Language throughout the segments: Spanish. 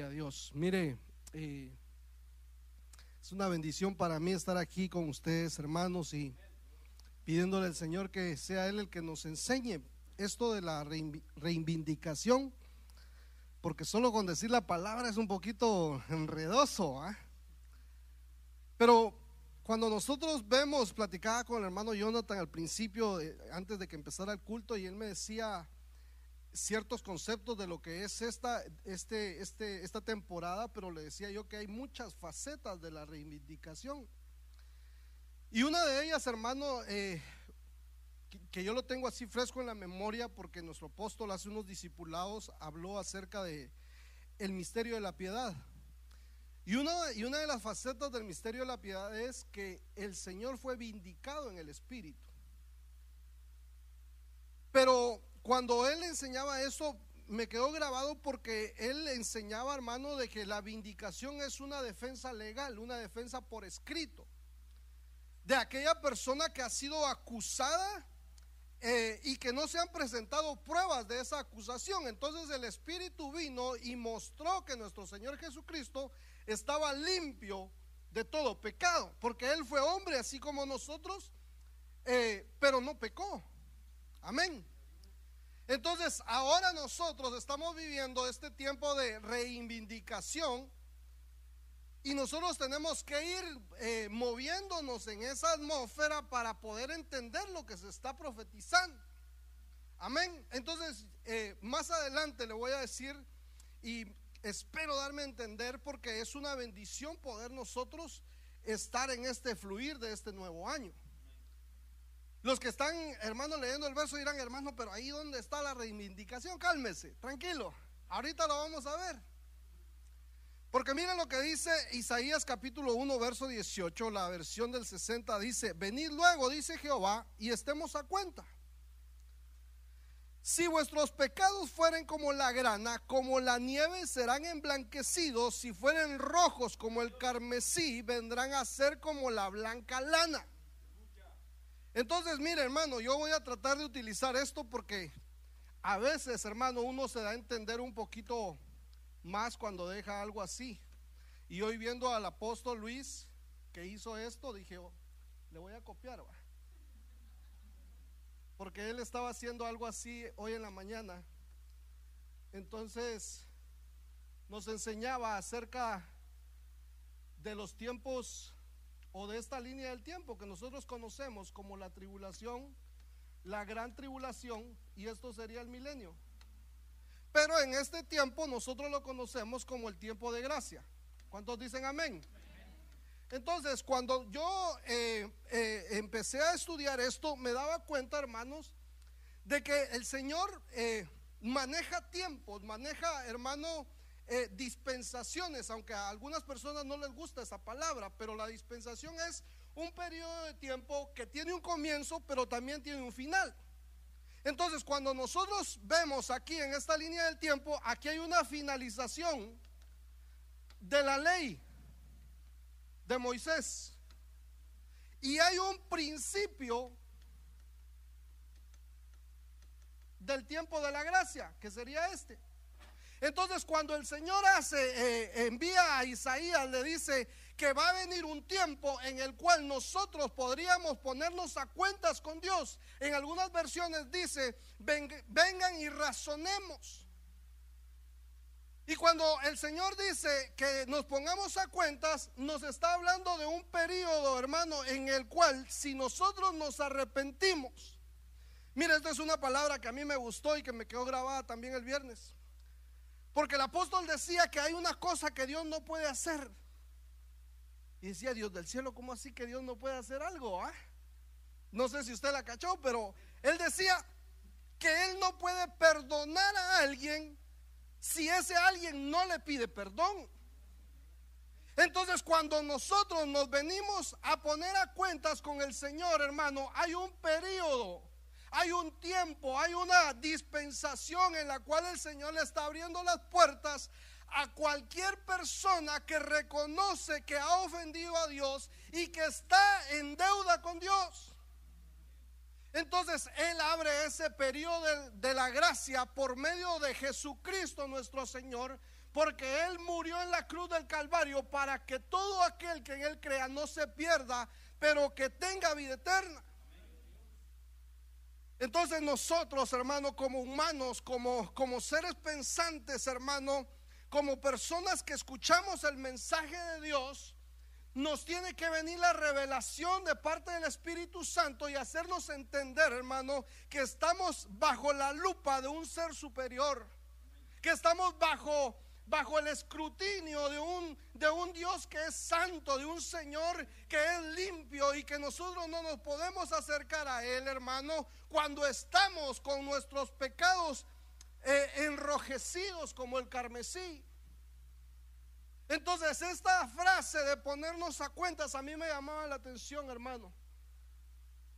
A Dios. Mire, eh, es una bendición para mí estar aquí con ustedes, hermanos, y pidiéndole al Señor que sea Él el que nos enseñe esto de la reivindicación, porque solo con decir la palabra es un poquito enredoso. ¿ah? Pero cuando nosotros vemos, platicaba con el hermano Jonathan al principio, antes de que empezara el culto, y él me decía ciertos conceptos de lo que es esta, este, este, esta temporada, pero le decía yo que hay muchas facetas de la reivindicación. Y una de ellas, hermano, eh, que, yo lo tengo así fresco en la memoria, porque nuestro apóstol hace unos discipulados habló acerca de el misterio de la piedad. Y una, y una de las facetas del misterio de la piedad es que el Señor fue vindicado en el Espíritu. Pero cuando él enseñaba eso, me quedó grabado porque él enseñaba, hermano, de que la vindicación es una defensa legal, una defensa por escrito, de aquella persona que ha sido acusada eh, y que no se han presentado pruebas de esa acusación. Entonces el Espíritu vino y mostró que nuestro Señor Jesucristo estaba limpio de todo pecado, porque Él fue hombre así como nosotros, eh, pero no pecó. Amén. Entonces, ahora nosotros estamos viviendo este tiempo de reivindicación y nosotros tenemos que ir eh, moviéndonos en esa atmósfera para poder entender lo que se está profetizando. Amén. Entonces, eh, más adelante le voy a decir y espero darme a entender porque es una bendición poder nosotros estar en este fluir de este nuevo año. Los que están, hermano, leyendo el verso dirán, hermano, pero ahí donde está la reivindicación, cálmese, tranquilo, ahorita lo vamos a ver. Porque miren lo que dice Isaías capítulo 1, verso 18, la versión del 60 dice, venid luego, dice Jehová, y estemos a cuenta. Si vuestros pecados fueren como la grana, como la nieve serán emblanquecidos, si fueren rojos como el carmesí, vendrán a ser como la blanca lana. Entonces, mire, hermano, yo voy a tratar de utilizar esto porque a veces, hermano, uno se da a entender un poquito más cuando deja algo así. Y hoy viendo al apóstol Luis que hizo esto, dije, oh, le voy a copiar. Porque él estaba haciendo algo así hoy en la mañana. Entonces, nos enseñaba acerca de los tiempos o de esta línea del tiempo que nosotros conocemos como la tribulación, la gran tribulación, y esto sería el milenio. Pero en este tiempo nosotros lo conocemos como el tiempo de gracia. ¿Cuántos dicen amén? Entonces, cuando yo eh, eh, empecé a estudiar esto, me daba cuenta, hermanos, de que el Señor eh, maneja tiempos, maneja, hermano, eh, dispensaciones, aunque a algunas personas no les gusta esa palabra, pero la dispensación es un periodo de tiempo que tiene un comienzo, pero también tiene un final. Entonces, cuando nosotros vemos aquí en esta línea del tiempo, aquí hay una finalización de la ley de Moisés. Y hay un principio del tiempo de la gracia, que sería este. Entonces cuando el Señor hace, eh, envía a Isaías, le dice que va a venir un tiempo en el cual nosotros podríamos ponernos a cuentas con Dios. En algunas versiones dice, vengan y razonemos. Y cuando el Señor dice que nos pongamos a cuentas, nos está hablando de un periodo, hermano, en el cual si nosotros nos arrepentimos, mire, esta es una palabra que a mí me gustó y que me quedó grabada también el viernes. Porque el apóstol decía que hay una cosa que Dios no puede hacer. Y decía, Dios del cielo, ¿cómo así que Dios no puede hacer algo? Ah? No sé si usted la cachó, pero él decía que él no puede perdonar a alguien si ese alguien no le pide perdón. Entonces cuando nosotros nos venimos a poner a cuentas con el Señor, hermano, hay un periodo hay un tiempo, hay una dispensación en la cual el Señor le está abriendo las puertas a cualquier persona que reconoce que ha ofendido a Dios y que está en deuda con Dios. Entonces Él abre ese periodo de, la gracia por medio de Jesucristo nuestro Señor porque Él murió en la cruz del Calvario para que todo aquel que en Él crea no se pierda, pero que tenga vida eterna. Entonces nosotros, hermano, como humanos, como, como seres pensantes, hermano, como personas que escuchamos el mensaje de Dios, nos tiene que venir la revelación de parte del Espíritu Santo y hacernos entender, hermano, que estamos bajo la lupa de un ser superior, que estamos bajo bajo el escrutinio de un, de un Dios que es santo, de un Señor que es limpio y que nosotros no nos podemos acercar a Él, hermano, cuando estamos con nuestros pecados eh, enrojecidos como el carmesí. Entonces, esta frase de ponernos a cuentas a mí me llamaba la atención, hermano.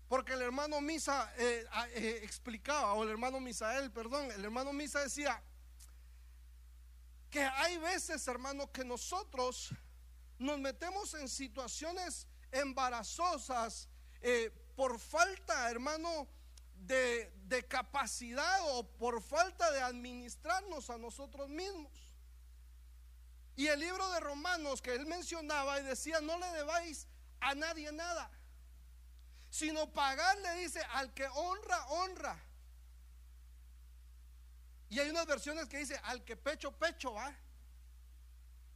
Porque el hermano Misa eh, eh, explicaba, o el hermano Misael, perdón, el hermano Misa decía que hay veces, hermano, que nosotros nos metemos en situaciones embarazosas eh, por falta, hermano, de, de capacidad o por falta de administrarnos a nosotros mismos. Y el libro de Romanos que él mencionaba y decía, no le debáis a nadie nada, sino pagarle, dice, al que honra, honra. Y hay unas versiones que dice, al que pecho, pecho, va.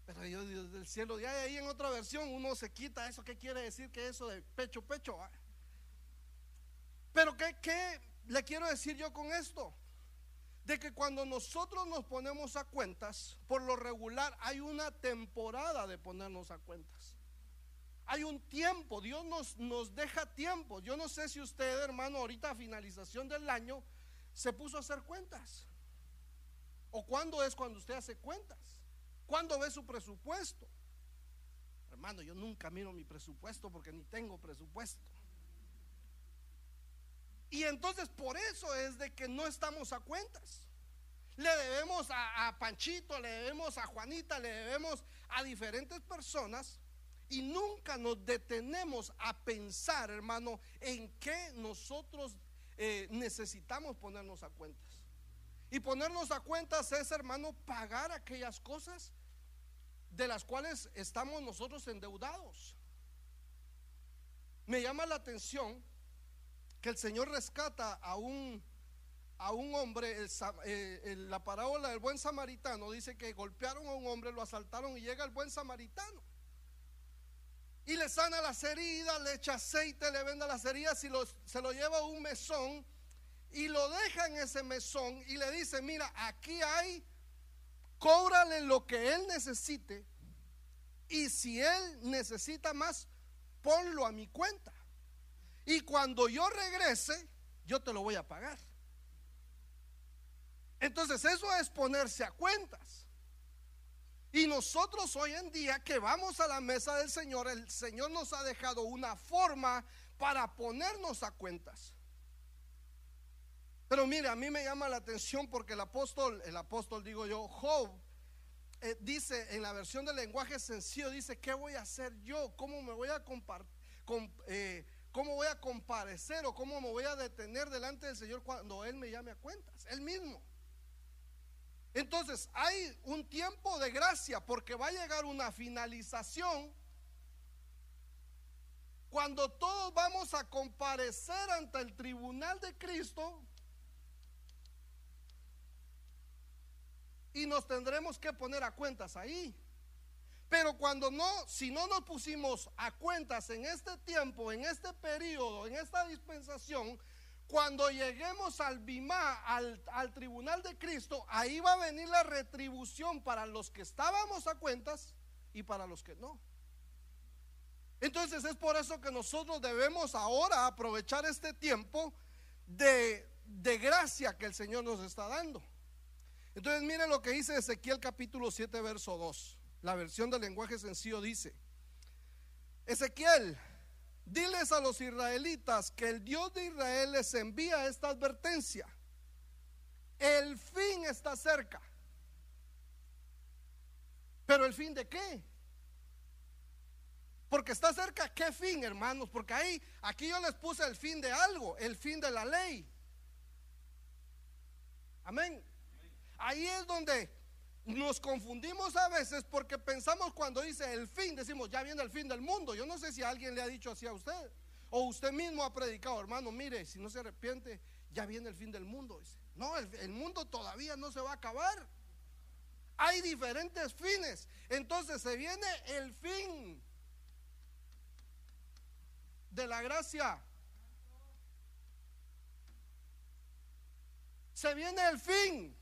Pero Dios, del cielo, ya ahí en otra versión uno se quita eso. ¿Qué quiere decir que eso de pecho, pecho? Va? Pero ¿qué, ¿qué le quiero decir yo con esto? de que cuando nosotros nos ponemos a cuentas, por lo regular hay una temporada de ponernos a cuentas. Hay un tiempo, Dios nos, nos deja tiempo. Yo no sé si usted, hermano, ahorita a finalización del año, se puso a hacer cuentas. ¿O cuándo es cuando usted hace cuentas? ¿Cuándo ve su presupuesto? Hermano, yo nunca miro mi presupuesto porque ni tengo presupuesto. Y entonces por eso es de que no estamos a cuentas. Le debemos a, Panchito, le debemos a Juanita, le debemos a diferentes personas y nunca nos detenemos a pensar, hermano, en qué nosotros eh, necesitamos ponernos a cuentas. Y ponernos a cuentas es, hermano, pagar aquellas cosas de las cuales estamos nosotros endeudados. Me llama la atención que el Señor rescata a un, a un hombre, eh, la parábola del buen samaritano dice que golpearon a un hombre, lo asaltaron y llega el buen samaritano. Y le sana las heridas, le echa aceite, le venda las heridas y se lo lleva a un mesón y lo deja en ese mesón y le dice, mira, aquí hay, cóbrale lo que él necesite y si él necesita más, ponlo a mi cuenta. Y cuando yo regrese, yo te lo voy a pagar. Entonces eso es ponerse a cuentas. Y nosotros hoy en día que vamos a la mesa del Señor, el Señor nos ha dejado una forma para ponernos a cuentas. Pero mire, a mí me llama la atención porque el apóstol, el apóstol digo yo, Job, eh, dice en la versión del lenguaje sencillo, dice, ¿qué voy a hacer yo? ¿Cómo me voy a compartir? Eh, ¿Cómo voy a comparecer o cómo me voy a detener delante del Señor cuando Él me llame a cuentas? Él mismo. Entonces hay un tiempo de gracia porque va a llegar una finalización cuando todos vamos a comparecer ante el tribunal de Cristo y nos tendremos que poner a cuentas ahí. Pero cuando no, si no nos pusimos a cuentas en este tiempo, en este periodo, en esta dispensación, cuando lleguemos al Bimá, al, al, tribunal de Cristo, ahí va a venir la retribución para los que estábamos a cuentas y para los que no. Entonces es por eso que nosotros debemos ahora aprovechar este tiempo de gracia que el Señor nos está dando. Entonces miren lo que dice Ezequiel capítulo 7, verso 2. La versión del lenguaje sencillo dice, Ezequiel, diles a los israelitas que el Dios de Israel les envía esta advertencia. El fin está cerca. Pero el fin de qué? Porque está cerca, ¿qué fin, hermanos? Porque ahí, aquí yo les puse el fin de algo, el fin de la ley. Amén. Ahí es donde nos confundimos a veces porque pensamos cuando dice el fin, decimos, ya viene el fin del mundo. Yo no sé si alguien le ha dicho así a usted. O usted mismo ha predicado, hermano, mire, si no se arrepiente, ya viene el fin del mundo. no, el, mundo todavía no se va a acabar. Hay diferentes fines. Entonces se viene el fin de la gracia. Se viene el fin.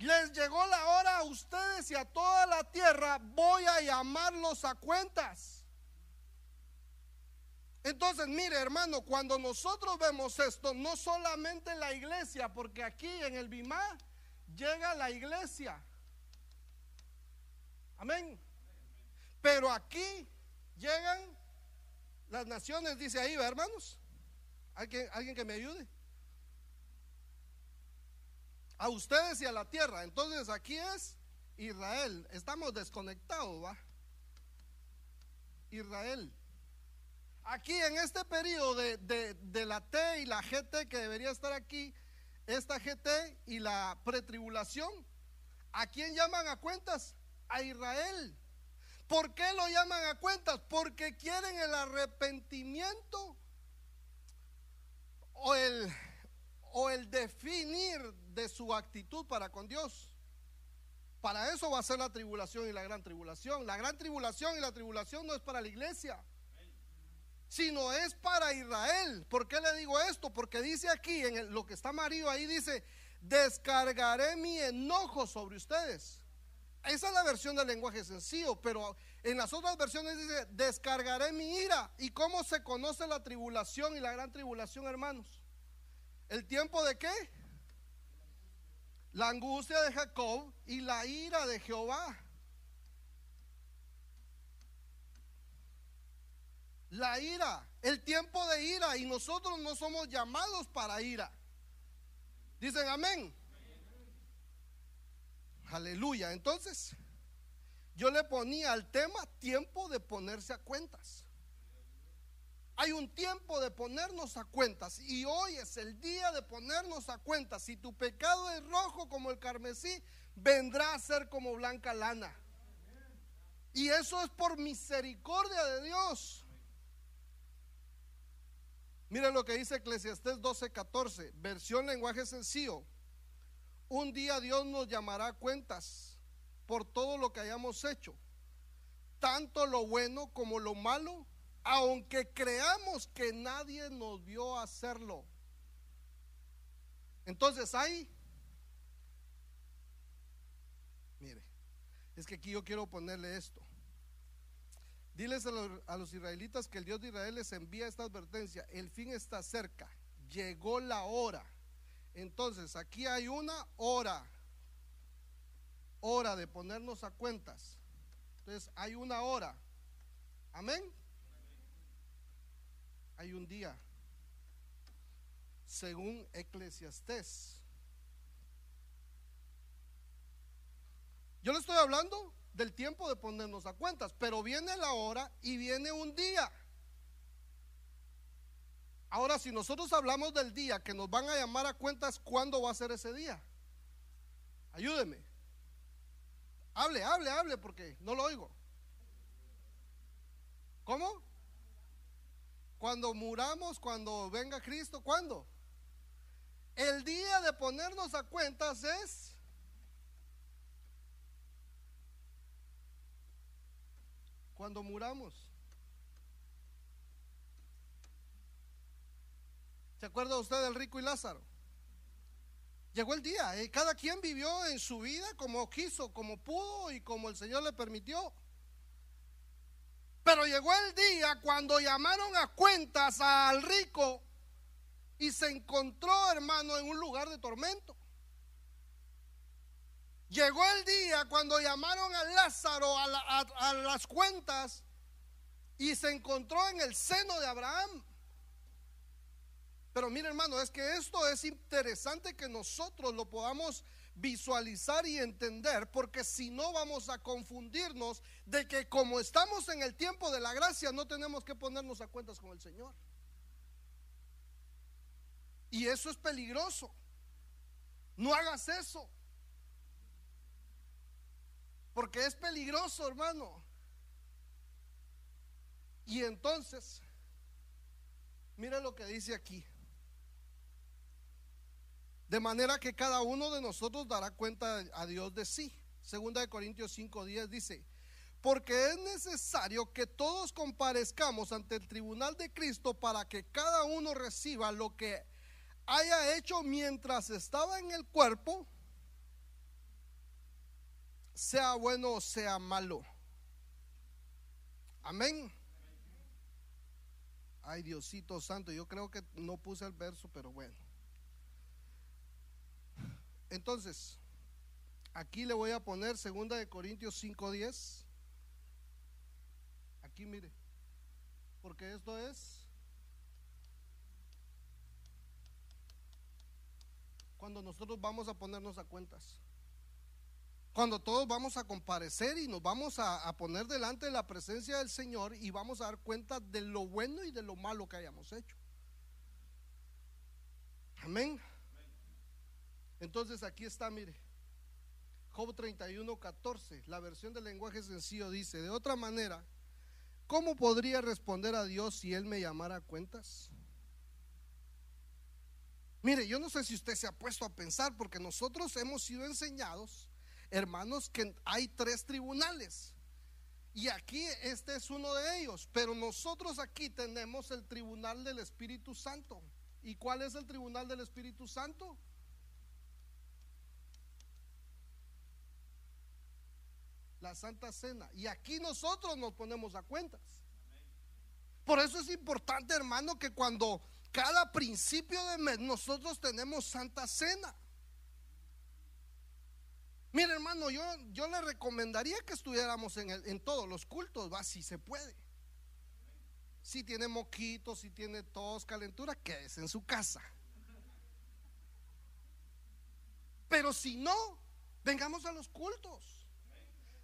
Les llegó la hora a ustedes y a toda la tierra. Voy a llamarlos a cuentas. Entonces, mire hermano, cuando nosotros vemos esto, no solamente en la iglesia, porque aquí en el Bimá llega la iglesia. Amén. Pero aquí llegan las naciones, dice ahí, hermanos? ¿Alguien, ¿Alguien que me ayude? A ustedes y a la tierra. Entonces aquí es Israel. Estamos desconectados, ¿va? Israel. Aquí en este periodo de, la T y la GT que debería estar aquí, esta GT y la pretribulación, ¿a quién llaman a cuentas? A Israel. ¿Por qué lo llaman a cuentas? Porque quieren el arrepentimiento o el, o el definir de su actitud para con Dios. Para eso va a ser la tribulación y la gran tribulación. La gran tribulación y la tribulación no es para la iglesia sino es para Israel. ¿Por qué le digo esto? Porque dice aquí, en lo que está amarillo ahí dice, descargaré mi enojo sobre ustedes. Esa es la versión del lenguaje sencillo, pero en las otras versiones dice, descargaré mi ira. ¿Y cómo se conoce la tribulación y la gran tribulación, hermanos? ¿El tiempo de qué? La angustia de Jacob y la ira de Jehová. la ira, el tiempo de ira, y nosotros no somos llamados para ira. Dicen amén. Aleluya. Entonces, yo le ponía al tema tiempo de ponerse a cuentas. Hay un tiempo de ponernos a cuentas y hoy es el día de ponernos a cuentas. Si tu pecado es rojo como el carmesí, vendrá a ser como blanca lana. Y eso es por misericordia de Dios. Miren lo que dice Eclesiastés 12:14, versión lenguaje sencillo. Un día Dios nos llamará cuentas por todo lo que hayamos hecho, tanto lo bueno como lo malo, aunque creamos que nadie nos vio hacerlo. Entonces hay, mire, es que aquí yo quiero ponerle esto. Diles a los, israelitas que el Dios de Israel les envía esta advertencia. El fin está cerca. Llegó la hora. Entonces, aquí hay una hora. Hora de ponernos a cuentas. Entonces, hay una hora. Amén. Hay un día. Según Eclesiastés. Yo le estoy hablando del tiempo de ponernos a cuentas, pero viene la hora y viene un día. Ahora, si nosotros hablamos del día que nos van a llamar a cuentas, ¿cuándo va a ser ese día? Ayúdeme. Hable, hable, hable, porque no lo oigo. ¿Cómo? Cuando muramos, cuando venga Cristo, ¿cuándo? El día de ponernos a cuentas es cuando muramos. ¿Se acuerda usted del rico y Lázaro? Llegó el día, eh, cada quien vivió en su vida como quiso, como pudo y como el Señor le permitió. Pero llegó el día cuando llamaron a cuentas al rico y se encontró, hermano, en un lugar de tormento. Llegó el día cuando llamaron a Lázaro a, las cuentas y se encontró en el seno de Abraham. Pero mire hermano, es que esto es interesante que nosotros lo podamos visualizar y entender, porque si no vamos a confundirnos de que como estamos en el tiempo de la gracia, no tenemos que ponernos a cuentas con el Señor. Y eso es peligroso. No hagas eso. Porque es peligroso, hermano. Y entonces, mire lo que dice aquí. De manera que cada uno de nosotros dará cuenta a Dios de sí. Segunda de Corintios 5:10 dice, porque es necesario que todos comparezcamos ante el tribunal de Cristo para que cada uno reciba lo que haya hecho mientras estaba en el cuerpo, sea bueno o sea malo. Amén. Ay, Diosito Santo, yo creo que no puse el verso, pero bueno. Entonces, aquí le voy a poner segunda de Corintios 5:10. Aquí mire. Porque esto es cuando nosotros vamos a ponernos a cuentas. Cuando todos vamos a comparecer y nos vamos a, a, poner delante de la presencia del Señor y vamos a dar cuenta de lo bueno y de lo malo que hayamos hecho. Amén. Entonces aquí está, mire. Job 31, 14, la versión del lenguaje sencillo dice, de otra manera, ¿cómo podría responder a Dios si Él me llamara a cuentas? Mire, yo no sé si usted se ha puesto a pensar, porque nosotros hemos sido enseñados, hermanos, que hay tres tribunales. Y aquí este es uno de ellos, pero nosotros aquí tenemos el tribunal del Espíritu Santo. ¿Y cuál es el tribunal del Espíritu Santo? La Santa Cena. Y aquí nosotros nos ponemos a cuentas. Por eso es importante, hermano, que cuando cada principio de mes nosotros tenemos Santa Cena. Mire, hermano, yo, yo le recomendaría que estuviéramos en, en todos los cultos, va, si se puede. Si tiene moquitos, si tiene tos, calentura, quédese en su casa. Pero si no, vengamos a los cultos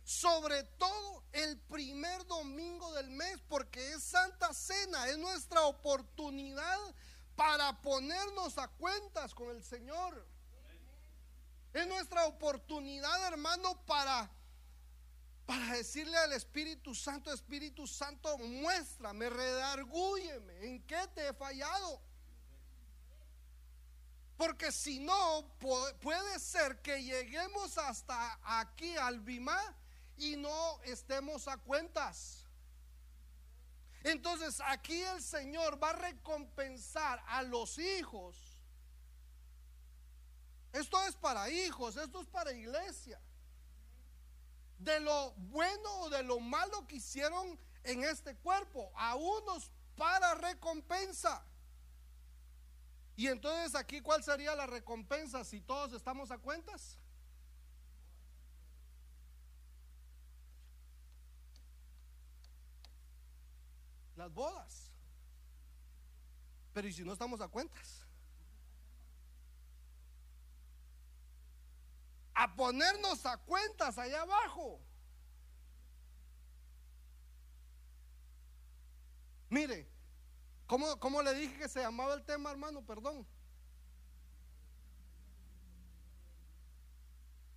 sobre todo el primer domingo del mes, porque es Santa Cena, es nuestra oportunidad para ponernos a cuentas con el Señor. Es nuestra oportunidad, hermano, para para decirle al Espíritu Santo, Espíritu Santo, muéstrame, redargúyeme, en qué te he fallado. Porque si no, puede ser que lleguemos hasta aquí al Bimá y no estemos a cuentas. Entonces aquí el Señor va a recompensar a los hijos. Esto es para hijos, esto es para iglesia. De lo bueno o de lo malo que hicieron en este cuerpo, a unos para recompensa. Y entonces aquí, ¿cuál sería la recompensa si todos estamos a cuentas? Las bodas. Pero ¿y si no estamos a cuentas? A ponernos a cuentas allá abajo. Mire, ¿cómo, ¿cómo, le dije que se llamaba el tema, hermano? Perdón.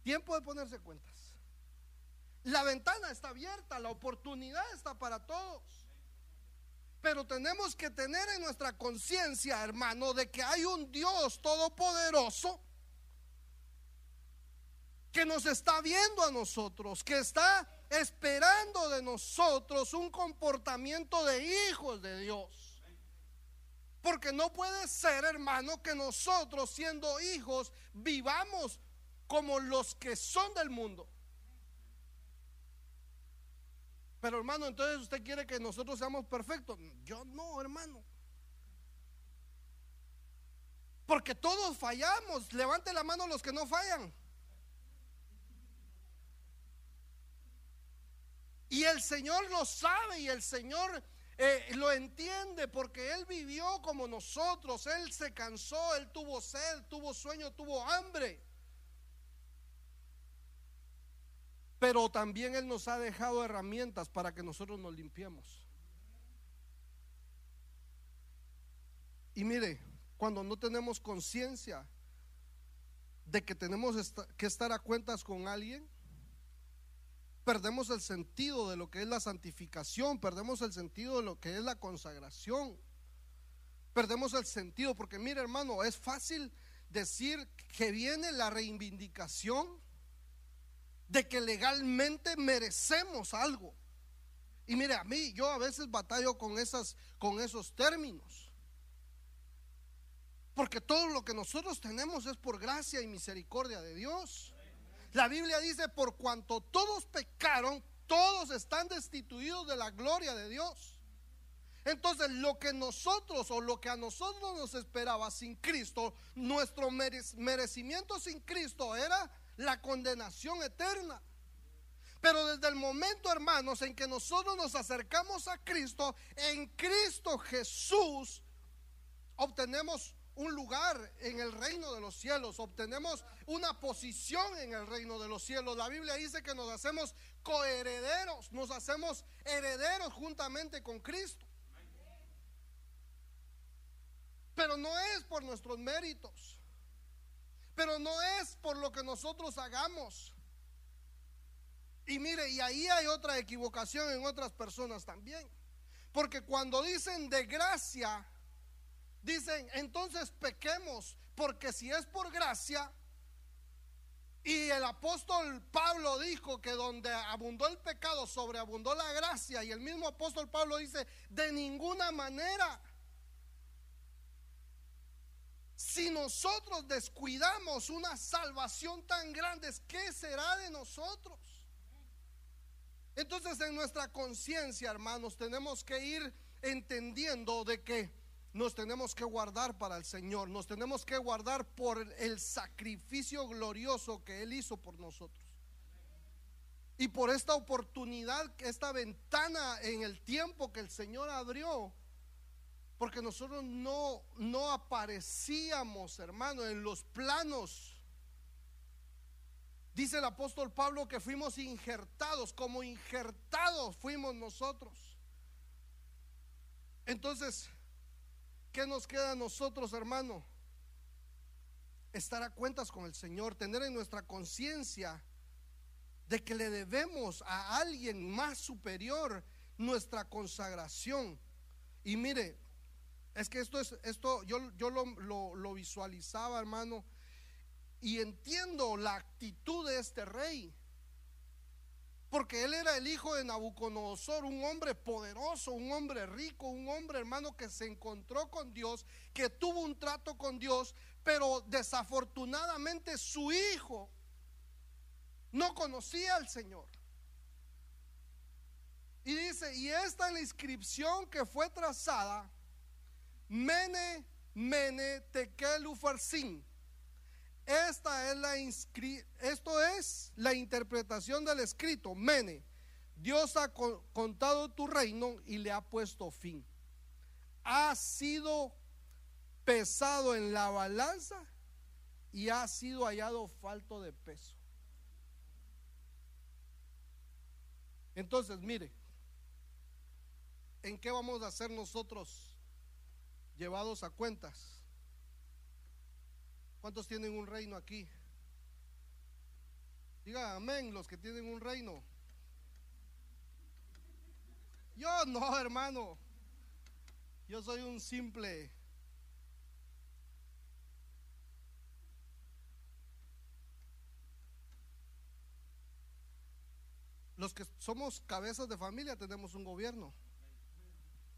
Tiempo de ponerse cuentas. La ventana está abierta, la oportunidad está para todos. Pero tenemos que tener en nuestra conciencia, hermano, de que hay un Dios todopoderoso que nos está viendo a nosotros, que está esperando de nosotros un comportamiento de hijos de Dios. Porque no puede ser, hermano, que nosotros siendo hijos vivamos como los que son del mundo. Pero hermano, entonces usted quiere que nosotros seamos perfectos. Yo no, hermano. Porque todos fallamos. Levante la mano los que no fallan. Y el Señor lo sabe y el Señor eh, lo entiende porque Él vivió como nosotros. Él se cansó, Él tuvo sed, tuvo sueño, tuvo hambre. Pero también Él nos ha dejado herramientas para que nosotros nos limpiemos. Y mire, cuando no tenemos conciencia de que tenemos que estar a cuentas con alguien, perdemos el sentido de lo que es la santificación, perdemos el sentido de lo que es la consagración, perdemos el sentido, porque mire hermano, es fácil decir que viene la reivindicación de que legalmente merecemos algo. Y mire, a mí yo a veces batallo con esas con esos términos. Porque todo lo que nosotros tenemos es por gracia y misericordia de Dios. La Biblia dice, por cuanto todos pecaron, todos están destituidos de la gloria de Dios. Entonces, lo que nosotros o lo que a nosotros nos esperaba sin Cristo, nuestro merecimiento sin Cristo era la condenación eterna. Pero desde el momento, hermanos, en que nosotros nos acercamos a Cristo, en Cristo Jesús, obtenemos un lugar en el reino de los cielos, obtenemos una posición en el reino de los cielos. La Biblia dice que nos hacemos coherederos, nos hacemos herederos juntamente con Cristo. Pero no es por nuestros méritos, pero no es por lo que nosotros hagamos. Y mire, y ahí hay otra equivocación en otras personas también. Porque cuando dicen de gracia, Dicen, entonces pequemos, porque si es por gracia, y el apóstol Pablo dijo que donde abundó el pecado, sobreabundó la gracia, y el mismo apóstol Pablo dice, de ninguna manera. Si nosotros descuidamos una salvación tan grande, ¿qué será de nosotros? Entonces en nuestra conciencia, hermanos, tenemos que ir entendiendo de que nos tenemos que guardar para el Señor, nos tenemos que guardar por el sacrificio glorioso que Él hizo por nosotros. Y por esta oportunidad, esta ventana en el tiempo que el Señor abrió, porque nosotros no, no aparecíamos, hermano, en los planos. Dice el apóstol Pablo que fuimos injertados, como injertados fuimos nosotros. Entonces, ¿Qué nos queda a nosotros, hermano? Estar a cuentas con el Señor, tener en nuestra conciencia de que le debemos a alguien más superior nuestra consagración. Y mire, es que esto es, esto yo, yo lo, lo visualizaba, hermano, y entiendo la actitud de este rey. Porque él era el hijo de Nabucodonosor, un hombre poderoso, un hombre rico, un hombre hermano que se encontró con Dios, que tuvo un trato con Dios, pero desafortunadamente su hijo no conocía al Señor. Y dice, y esta es la inscripción que fue trazada, Mene, Mene, Tekel, Ufarsin esta es la esto es la interpretación del escrito. Mene, Dios ha contado tu reino y le ha puesto fin. Ha sido pesado en la balanza y ha sido hallado falto de peso. Entonces, mire, ¿en qué vamos a hacer nosotros llevados a cuentas? ¿Cuántos tienen un reino aquí? Diga amén los que tienen un reino. Yo no, hermano. Yo soy un simple. Los que somos cabezas de familia tenemos un gobierno.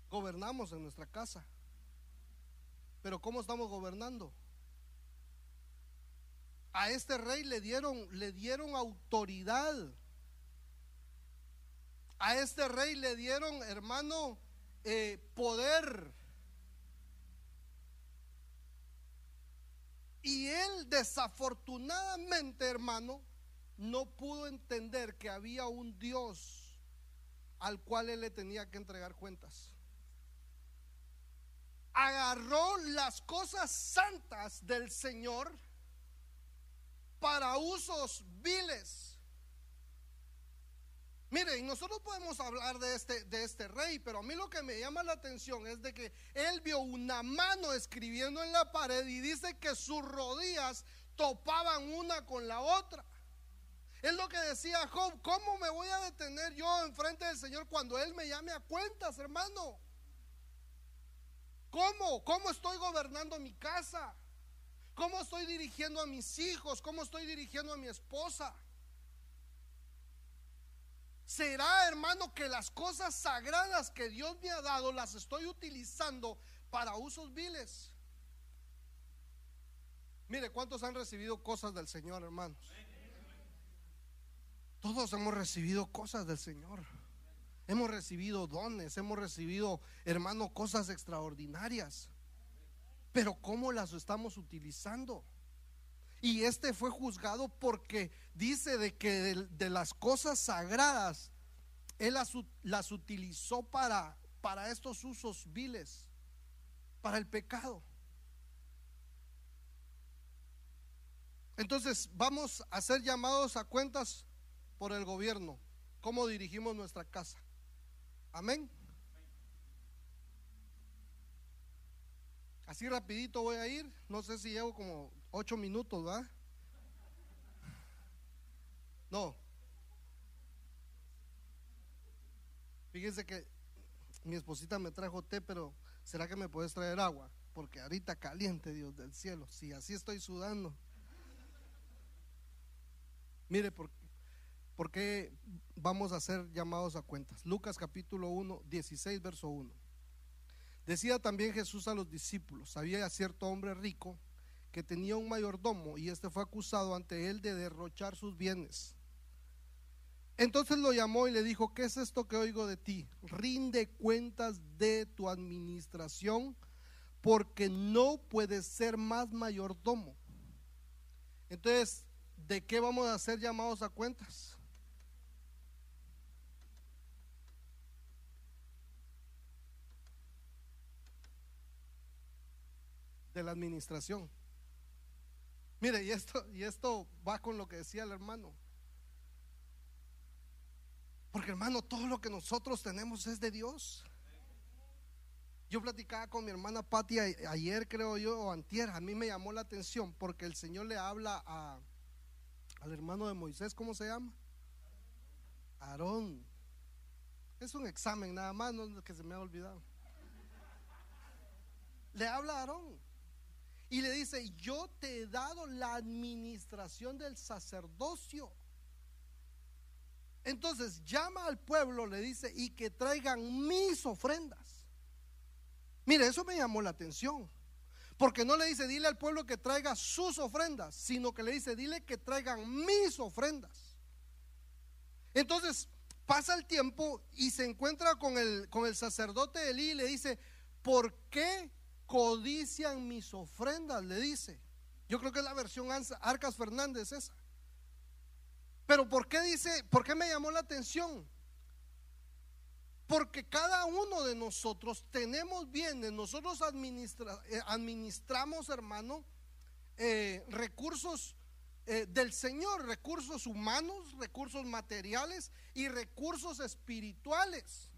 Gobernamos en nuestra casa. Pero ¿cómo estamos gobernando? a este rey le dieron, le dieron autoridad. A este rey le dieron, hermano, eh, poder. Y él desafortunadamente, hermano, no pudo entender que había un Dios al cual él le tenía que entregar cuentas. Agarró las cosas santas del Señor para usos viles. Miren, nosotros podemos hablar de este, de este rey, pero a mí lo que me llama la atención es de que él vio una mano escribiendo en la pared y dice que sus rodillas topaban una con la otra. Es lo que decía Job, ¿cómo me voy a detener yo enfrente del Señor cuando Él me llame a cuentas, hermano? ¿Cómo? ¿Cómo estoy gobernando mi casa? ¿Cómo estoy dirigiendo a mis hijos? ¿Cómo estoy dirigiendo a mi esposa? ¿Será, hermano, que las cosas sagradas que Dios me ha dado las estoy utilizando para usos viles? Mire, ¿cuántos han recibido cosas del Señor, hermanos? Todos hemos recibido cosas del Señor. Hemos recibido dones, hemos recibido, hermano, cosas extraordinarias. Pero ¿cómo las estamos utilizando? Y este fue juzgado porque dice de que de, las cosas sagradas, él las, las utilizó para, para estos usos viles, para el pecado. Entonces vamos a ser llamados a cuentas por el gobierno, cómo dirigimos nuestra casa. Amén. Así rapidito voy a ir, no sé si llevo como ocho minutos, ¿va? No. Fíjense que mi esposita me trajo té, pero ¿será que me puedes traer agua? Porque ahorita caliente, Dios del cielo. Si así estoy sudando. Mire, ¿por, ¿por qué vamos a ser llamados a cuentas? Lucas capítulo 1, 16, verso 1. Decía también Jesús a los discípulos, había cierto hombre rico que tenía un mayordomo y este fue acusado ante él de derrochar sus bienes. Entonces lo llamó y le dijo, ¿qué es esto que oigo de ti? Rinde cuentas de tu administración porque no puedes ser más mayordomo. Entonces, ¿de qué vamos a ser llamados a cuentas? De la administración. Mire, y esto, y esto va con lo que decía el hermano. Porque hermano, todo lo que nosotros tenemos es de Dios. Yo platicaba con mi hermana Patti ayer, creo yo, o antier. A mí me llamó la atención porque el Señor le habla a, al hermano de Moisés, ¿cómo se llama? Aarón. Es un examen nada más, no que se me ha olvidado. Le habla a Aarón. Y le dice, yo te he dado la administración del sacerdocio. Entonces llama al pueblo, le dice, y que traigan mis ofrendas. Mire, eso me llamó la atención. Porque no le dice, dile al pueblo que traiga sus ofrendas, sino que le dice, dile que traigan mis ofrendas. Entonces pasa el tiempo y se encuentra con el, con el sacerdote Elí y le dice, ¿por qué codician mis ofrendas, le dice. Yo creo que es la versión Arcas Fernández esa. Pero ¿por qué dice, por qué me llamó la atención? Porque cada uno de nosotros tenemos bienes, nosotros eh, administramos, hermano, eh, recursos eh, del Señor, recursos humanos, recursos materiales y recursos espirituales.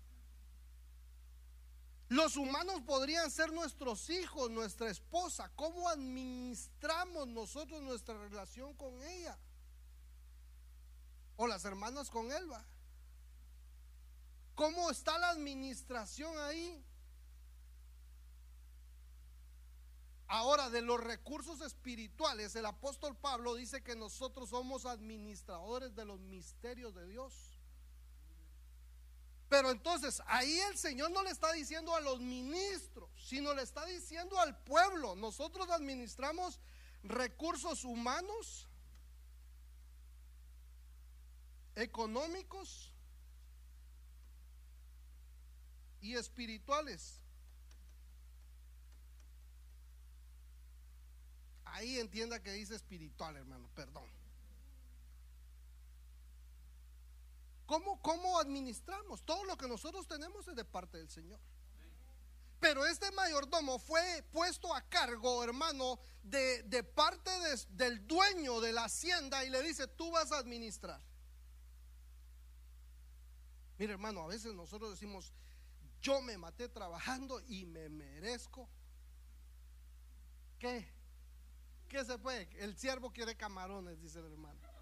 Los humanos podrían ser nuestros hijos, nuestra esposa. ¿Cómo administramos nosotros nuestra relación con ella? O las hermanas con Elba. ¿Cómo está la administración ahí? Ahora, de los recursos espirituales, el apóstol Pablo dice que nosotros somos administradores de los misterios de Dios. Pero entonces ahí el Señor no le está diciendo a los ministros, sino le está diciendo al pueblo. Nosotros administramos recursos humanos, económicos y espirituales. Ahí entienda que dice espiritual, hermano, perdón. ¿Cómo, administramos? Todo lo que nosotros tenemos es de parte del Señor. Pero este mayordomo fue puesto a cargo, hermano, de, parte del dueño de la hacienda y le dice, tú vas a administrar. Mire, hermano, a veces nosotros decimos, yo me maté trabajando y me merezco. ¿Qué? ¿Qué se puede? El siervo quiere camarones, dice el hermano.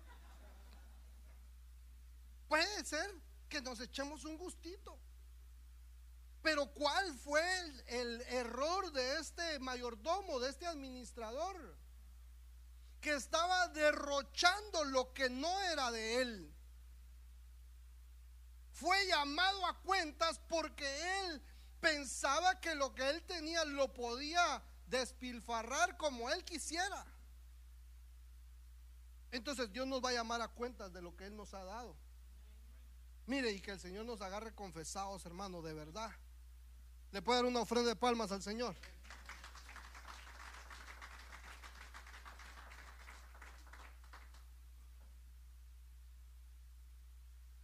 Puede ser que nos echemos un gustito. Pero ¿cuál fue el, error de este mayordomo, de este administrador? Que estaba derrochando lo que no era de él. Fue llamado a cuentas porque él pensaba que lo que él tenía lo podía despilfarrar como él quisiera. Entonces Dios nos va a llamar a cuentas de lo que Él nos ha dado. Mire, y que el Señor nos agarre confesados, hermano, de verdad. Le puede dar una ofrenda de palmas al Señor.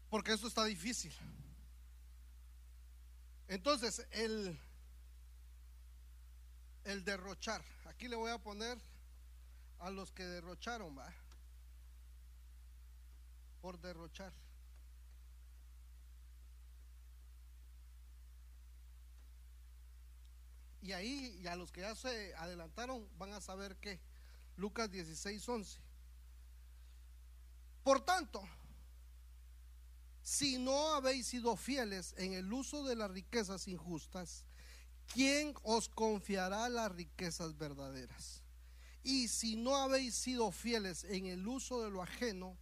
Porque esto está difícil. Entonces, el, el derrochar. Aquí le voy a poner a los que derrocharon, va. Por derrochar. Y ahí, y a los que ya se adelantaron, van a saber que Lucas 16, 11. Por tanto, si no habéis sido fieles en el uso de las riquezas injustas, ¿quién os confiará las riquezas verdaderas? Y si no habéis sido fieles en el uso de lo ajeno,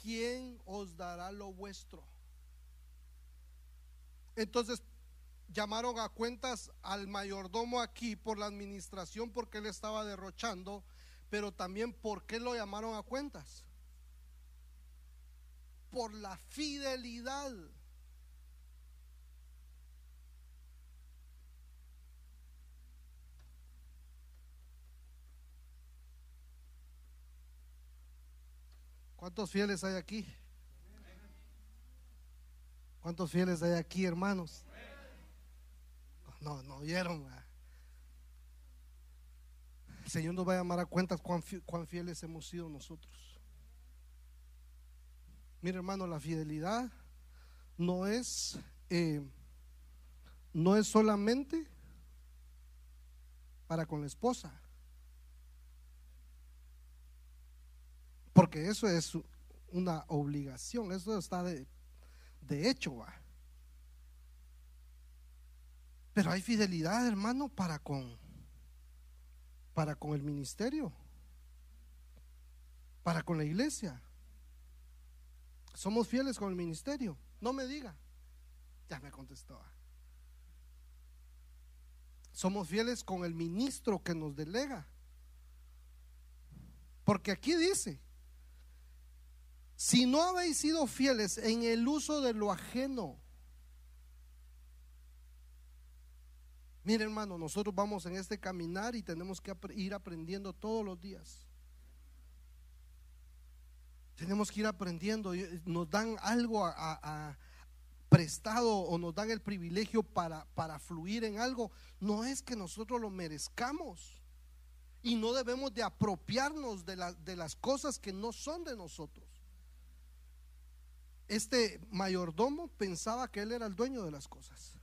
¿quién os dará lo vuestro? Entonces, llamaron a cuentas al mayordomo aquí por la administración porque él estaba derrochando, pero también por qué lo llamaron a cuentas. Por la fidelidad. ¿Cuántos fieles hay aquí? ¿Cuántos fieles hay aquí, hermanos? No, no oyeron. El Señor nos va a llamar a cuentas cuán, fieles hemos sido nosotros. Mira, hermano, la fidelidad no es, eh, no es solamente para con la esposa. Porque eso es una obligación, eso está de, de hecho, va. Pero hay fidelidad, hermano, para con para con el ministerio, para con la iglesia. Somos fieles con el ministerio. No me diga. Ya me contestó. Somos fieles con el ministro que nos delega. Porque aquí dice, si no habéis sido fieles en el uso de lo ajeno, Mire hermano, nosotros vamos en este caminar y tenemos que ir aprendiendo todos los días. Tenemos que ir aprendiendo. Nos dan algo a, prestado o nos dan el privilegio para, para fluir en algo. No es que nosotros lo merezcamos. Y no debemos de apropiarnos de, de las cosas que no son de nosotros. Este mayordomo pensaba que él era el dueño de las cosas.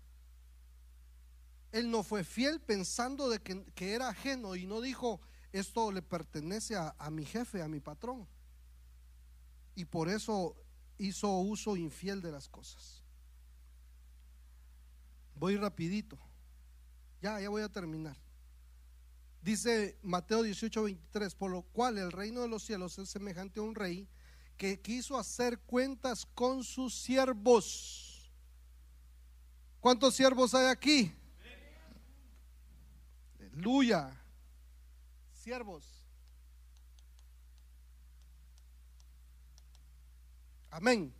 Él no fue fiel pensando de que, era ajeno y no dijo, esto le pertenece a, a mi jefe, a mi patrón. Y por eso hizo uso infiel de las cosas. Voy rapidito. Ya, ya voy a terminar. Dice Mateo 18, 23, por lo cual el reino de los cielos es semejante a un rey que quiso hacer cuentas con sus siervos. ¿Cuántos siervos hay aquí? Aleluya. Siervos. Amén.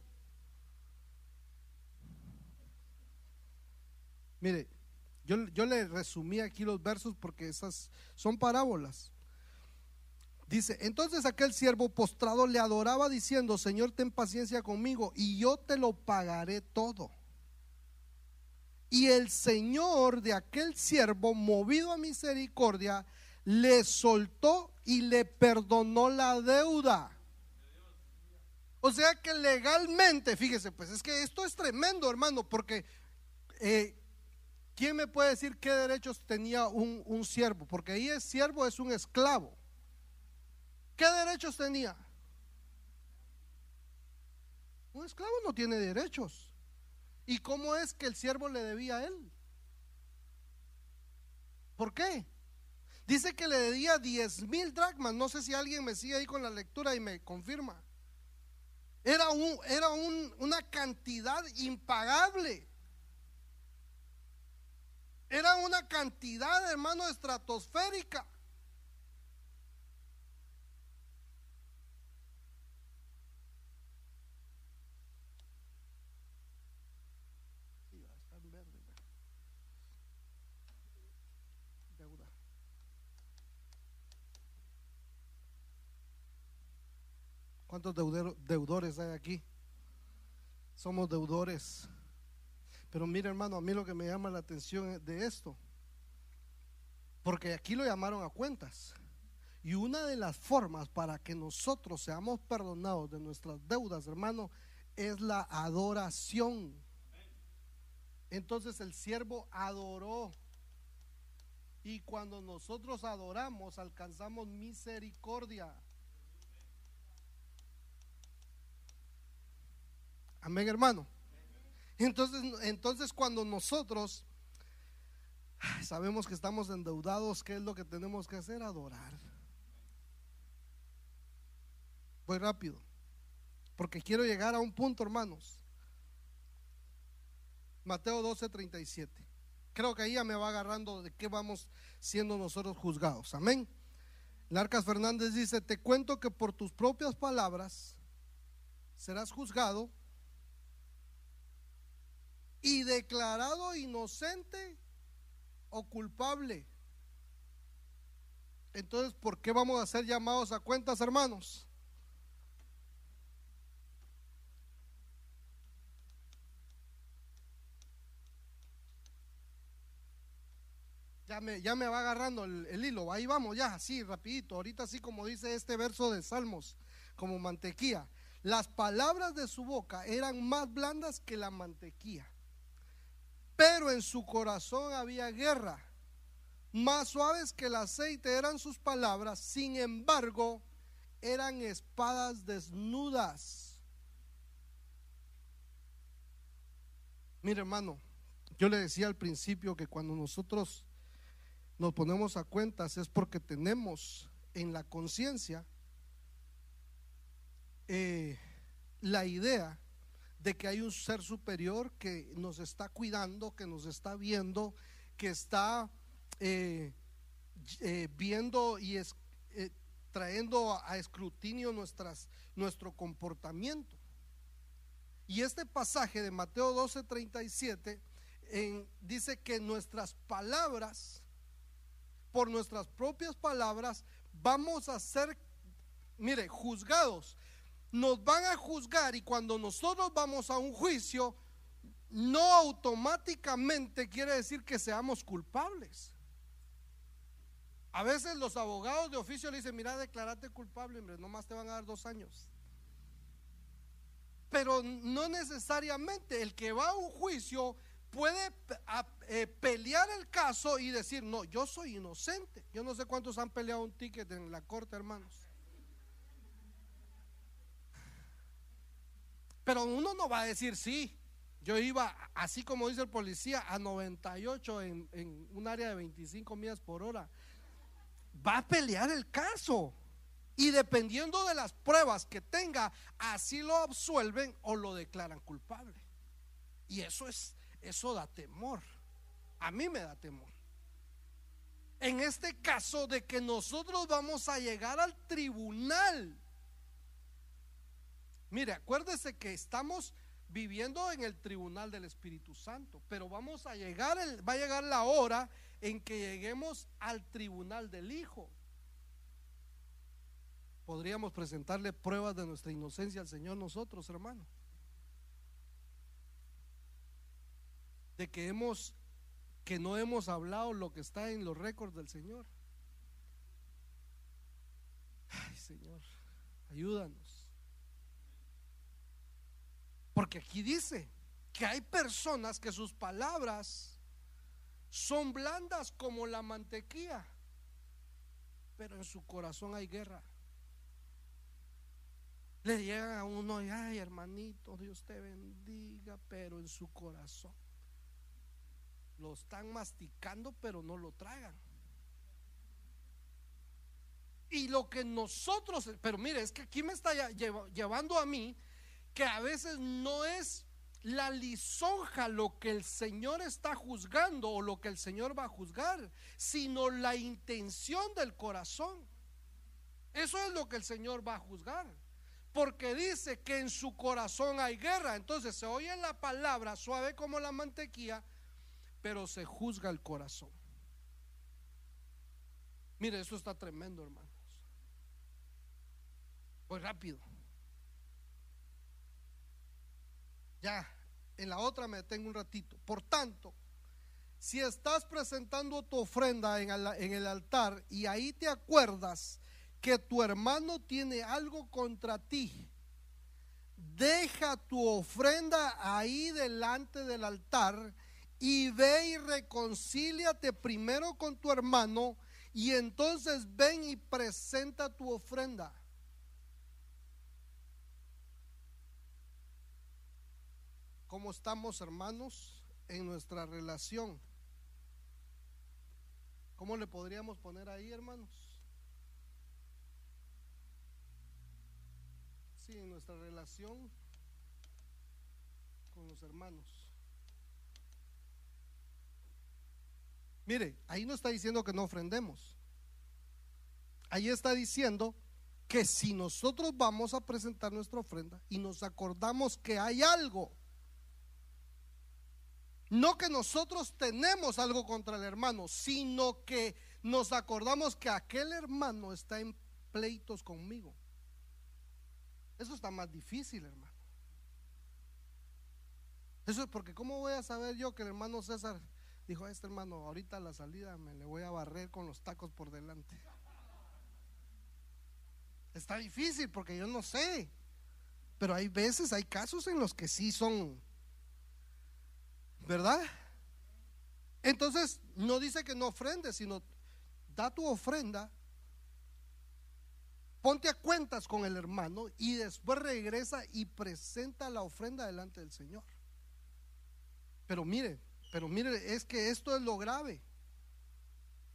Mire, yo, yo, le resumí aquí los versos porque esas son parábolas. Dice, entonces aquel siervo postrado le adoraba diciendo, Señor, ten paciencia conmigo y yo te lo pagaré todo. Y el Señor de aquel siervo, movido a misericordia, le soltó y le perdonó la deuda. O sea que legalmente, fíjese, pues es que esto es tremendo, hermano, porque eh, ¿quién me puede decir qué derechos tenía un, un siervo? Porque ahí es siervo, es un esclavo. ¿Qué derechos tenía? Un esclavo no tiene derechos. ¿Y cómo es que el siervo le debía a él? ¿Por qué? Dice que le debía 10 mil dracmas. No sé si alguien me sigue ahí con la lectura y me confirma. Era, un, era una cantidad impagable. Era una cantidad, hermano, estratosférica. ¿Cuántos deudores hay aquí? Somos deudores. Pero mire hermano, a mí lo que me llama la atención de esto, porque aquí lo llamaron a cuentas. Y una de las formas para que nosotros seamos perdonados de nuestras deudas, hermano, es la adoración. Entonces el siervo adoró. Y cuando nosotros adoramos, alcanzamos misericordia. Amén, hermano. Entonces, entonces cuando nosotros sabemos que estamos endeudados, ¿qué es lo que tenemos que hacer? Adorar. Voy rápido, porque quiero llegar a un punto, hermanos. Mateo 12, 37. Creo que ahí ya me va agarrando de qué vamos siendo nosotros juzgados. Amén. Larcas Fernández dice, te cuento que por tus propias palabras serás juzgado y declarado inocente o culpable. Entonces, ¿por qué vamos a ser llamados a cuentas, hermanos? Ya me, ya me va agarrando el, el, hilo, ahí vamos ya, así, rapidito, ahorita así como dice este verso de Salmos, como mantequilla. Las palabras de su boca eran más blandas que la mantequilla pero en su corazón había guerra. Más suaves que el aceite eran sus palabras, sin embargo, eran espadas desnudas. Mire hermano, yo le decía al principio que cuando nosotros nos ponemos a cuentas es porque tenemos en la conciencia eh, la idea de que hay un ser superior que nos está cuidando, que nos está viendo, que está eh, eh, viendo y es, eh, trayendo a, escrutinio nuestras, nuestro comportamiento. Y este pasaje de Mateo 12, 37 dice que nuestras palabras, por nuestras propias palabras, vamos a ser, mire, juzgados nos van a juzgar y cuando nosotros vamos a un juicio, no automáticamente quiere decir que seamos culpables. A veces los abogados de oficio le dicen, mira, declarate culpable, hombre, nomás te van a dar dos años. Pero no necesariamente el que va a un juicio puede eh, pelear el caso y decir, no, yo soy inocente. Yo no sé cuántos han peleado un ticket en la corte, hermanos. Pero uno no va a decir sí. Yo iba, así como dice el policía, a 98 en, en un área de 25 millas por hora. Va a pelear el caso. Y dependiendo de las pruebas que tenga, así lo absuelven o lo declaran culpable. Y eso es, eso da temor. A mí me da temor. En este caso de que nosotros vamos a llegar al tribunal Mire, acuérdese que estamos viviendo en el tribunal del Espíritu Santo, pero vamos a llegar, va a llegar la hora en que lleguemos al tribunal del Hijo. Podríamos presentarle pruebas de nuestra inocencia al Señor nosotros, hermano. De que hemos que no hemos hablado lo que está en los récords del Señor. Ay, Señor, ayúdanos. Porque aquí dice que hay personas que sus palabras son blandas como la mantequilla, pero en su corazón hay guerra. Le llega a uno y, ay hermanito, Dios te bendiga, pero en su corazón lo están masticando, pero no lo tragan. Y lo que nosotros, pero mire, es que aquí me está llevando a mí que a veces no es la lisonja lo que el Señor está juzgando o lo que el Señor va a juzgar, sino la intención del corazón. Eso es lo que el Señor va a juzgar. Porque dice que en su corazón hay guerra. Entonces se oye la palabra suave como la mantequilla, pero se juzga el corazón. Mire, eso está tremendo, hermanos. Pues rápido. Ya, en la otra me detengo un ratito. Por tanto, si estás presentando tu ofrenda en el, altar y ahí te acuerdas que tu hermano tiene algo contra ti, deja tu ofrenda ahí delante del altar y ve y reconcíliate primero con tu hermano y entonces ven y presenta tu ofrenda. ¿Cómo estamos, hermanos, en nuestra relación? ¿Cómo le podríamos poner ahí, hermanos? Sí, en nuestra relación con los hermanos. Mire, ahí no está diciendo que no ofrendemos. Ahí está diciendo que si nosotros vamos a presentar nuestra ofrenda y nos acordamos que hay algo no que nosotros tenemos algo contra el hermano, sino que nos acordamos que aquel hermano está en pleitos conmigo. Eso está más difícil, hermano. Eso es porque ¿cómo voy a saber yo que el hermano César dijo a este hermano, ahorita la salida me le voy a barrer con los tacos por delante? Está difícil porque yo no sé. Pero hay veces, hay casos en los que sí son ¿Verdad? Entonces, no dice que no ofrendes, sino da tu ofrenda, ponte a cuentas con el hermano y después regresa y presenta la ofrenda delante del Señor. Pero mire, pero mire, es que esto es lo grave.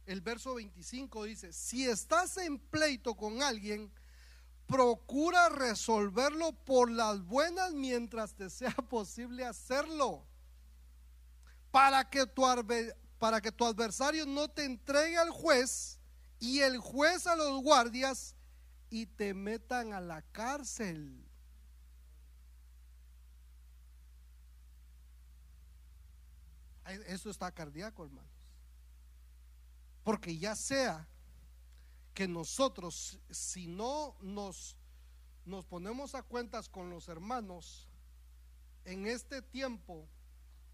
El verso 25 dice, si estás en pleito con alguien, procura resolverlo por las buenas mientras te sea posible hacerlo para que tu, adversario no te entregue al juez y el juez a los guardias y te metan a la cárcel. Eso está cardíaco, hermanos. Porque ya sea que nosotros, si no nos ponemos a cuentas con los hermanos en este tiempo,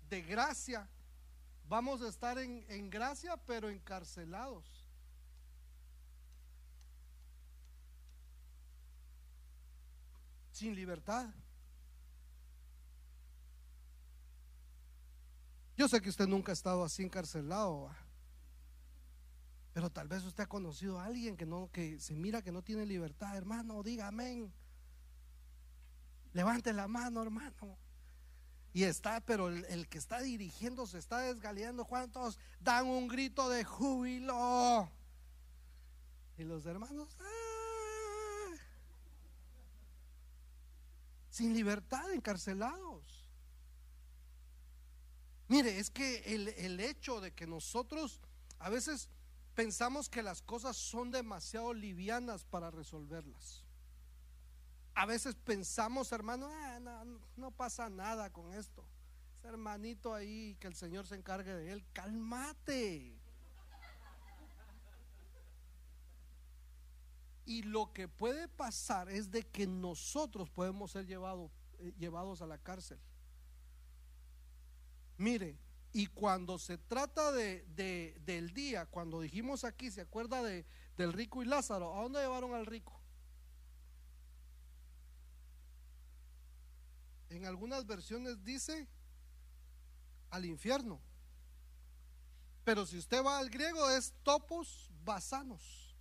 de gracia, vamos a estar en, gracia, pero encarcelados. Sin libertad. Yo sé que usted nunca ha estado así encarcelado, pero tal vez usted ha conocido a alguien que no, que se mira que no tiene libertad, hermano, diga amén. Levante la mano, hermano. Y está, pero el, que está dirigiendo se está desgaleando. ¿Cuántos dan un grito de júbilo? Y los hermanos, ¡ah! sin libertad, encarcelados. Mire, es que el, el hecho de que nosotros a veces pensamos que las cosas son demasiado livianas para resolverlas. A veces pensamos, hermano, ah, no, pasa nada con esto. Ese hermanito ahí, que el Señor se encargue de él, cálmate. Y lo que puede pasar es de que nosotros podemos ser eh, llevados a la cárcel. Mire, y cuando se trata de, del día, cuando dijimos aquí, ¿se acuerda de, del rico y Lázaro? ¿A dónde llevaron al rico? En algunas versiones dice al infierno. Pero si usted va al griego es topos basanos.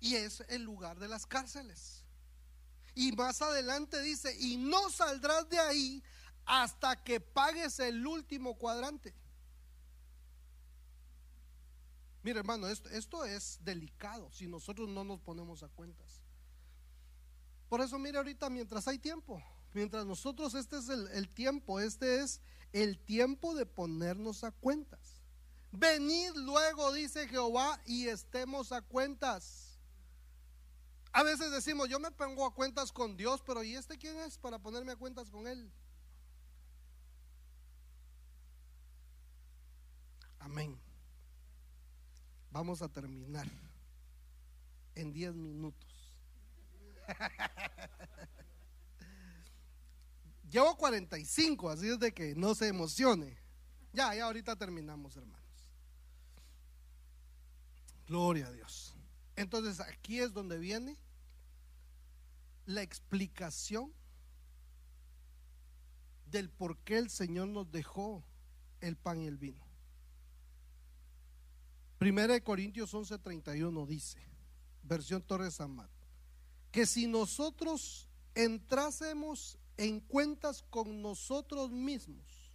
Y es el lugar de las cárceles. Y más adelante dice, y no saldrás de ahí hasta que pagues el último cuadrante. Mire hermano, esto, esto es delicado si nosotros no nos ponemos a cuentas. Por eso mire ahorita mientras hay tiempo, mientras nosotros este es el, el tiempo, este es el tiempo de ponernos a cuentas. Venid luego, dice Jehová, y estemos a cuentas. A veces decimos, yo me pongo a cuentas con Dios, pero ¿y este quién es para ponerme a cuentas con Él? Amén. Vamos a terminar en 10 minutos. Llevo 45, así es de que no se emocione. Ya, ya ahorita terminamos, hermanos. Gloria a Dios. Entonces aquí es donde viene la explicación del por qué el Señor nos dejó el pan y el vino. Primera de Corintios 11:31 dice, versión Torres Amat, que si nosotros entrásemos en cuentas con nosotros mismos,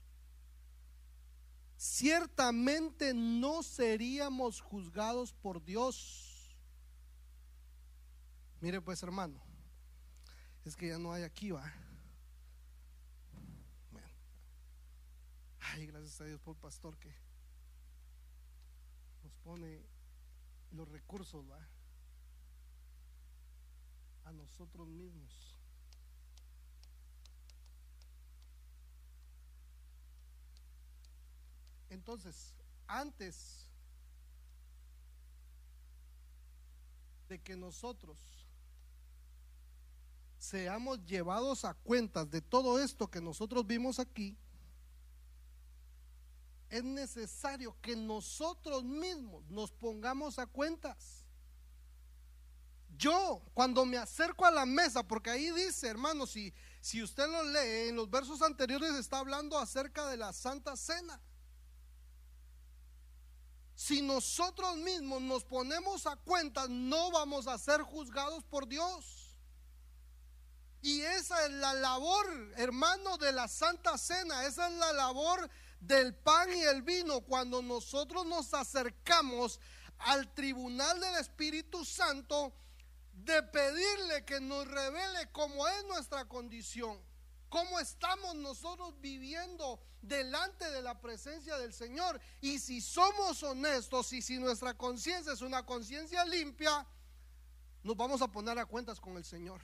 ciertamente no seríamos juzgados por Dios. Mire pues hermano, es que ya no hay aquí, va. Ay, gracias a Dios por pastor que nos pone los recursos, va. A nosotros mismos. Entonces, antes de que nosotros seamos llevados a cuentas de todo esto que nosotros vimos aquí, es necesario que nosotros mismos nos pongamos a cuentas. Yo, cuando me acerco a la mesa, porque ahí dice, hermano, si, si usted lo lee, en los versos anteriores está hablando acerca de la Santa Cena. Si nosotros mismos nos ponemos a cuentas, no vamos a ser juzgados por Dios. Y esa es la labor, hermano, de la Santa Cena. Esa es la labor del pan y el vino, cuando nosotros nos acercamos al tribunal del Espíritu Santo, de pedirle que nos revele cómo es nuestra condición, cómo estamos nosotros viviendo delante de la presencia del Señor. Y si somos honestos y si nuestra conciencia es una conciencia limpia, nos vamos a poner a cuentas con el Señor.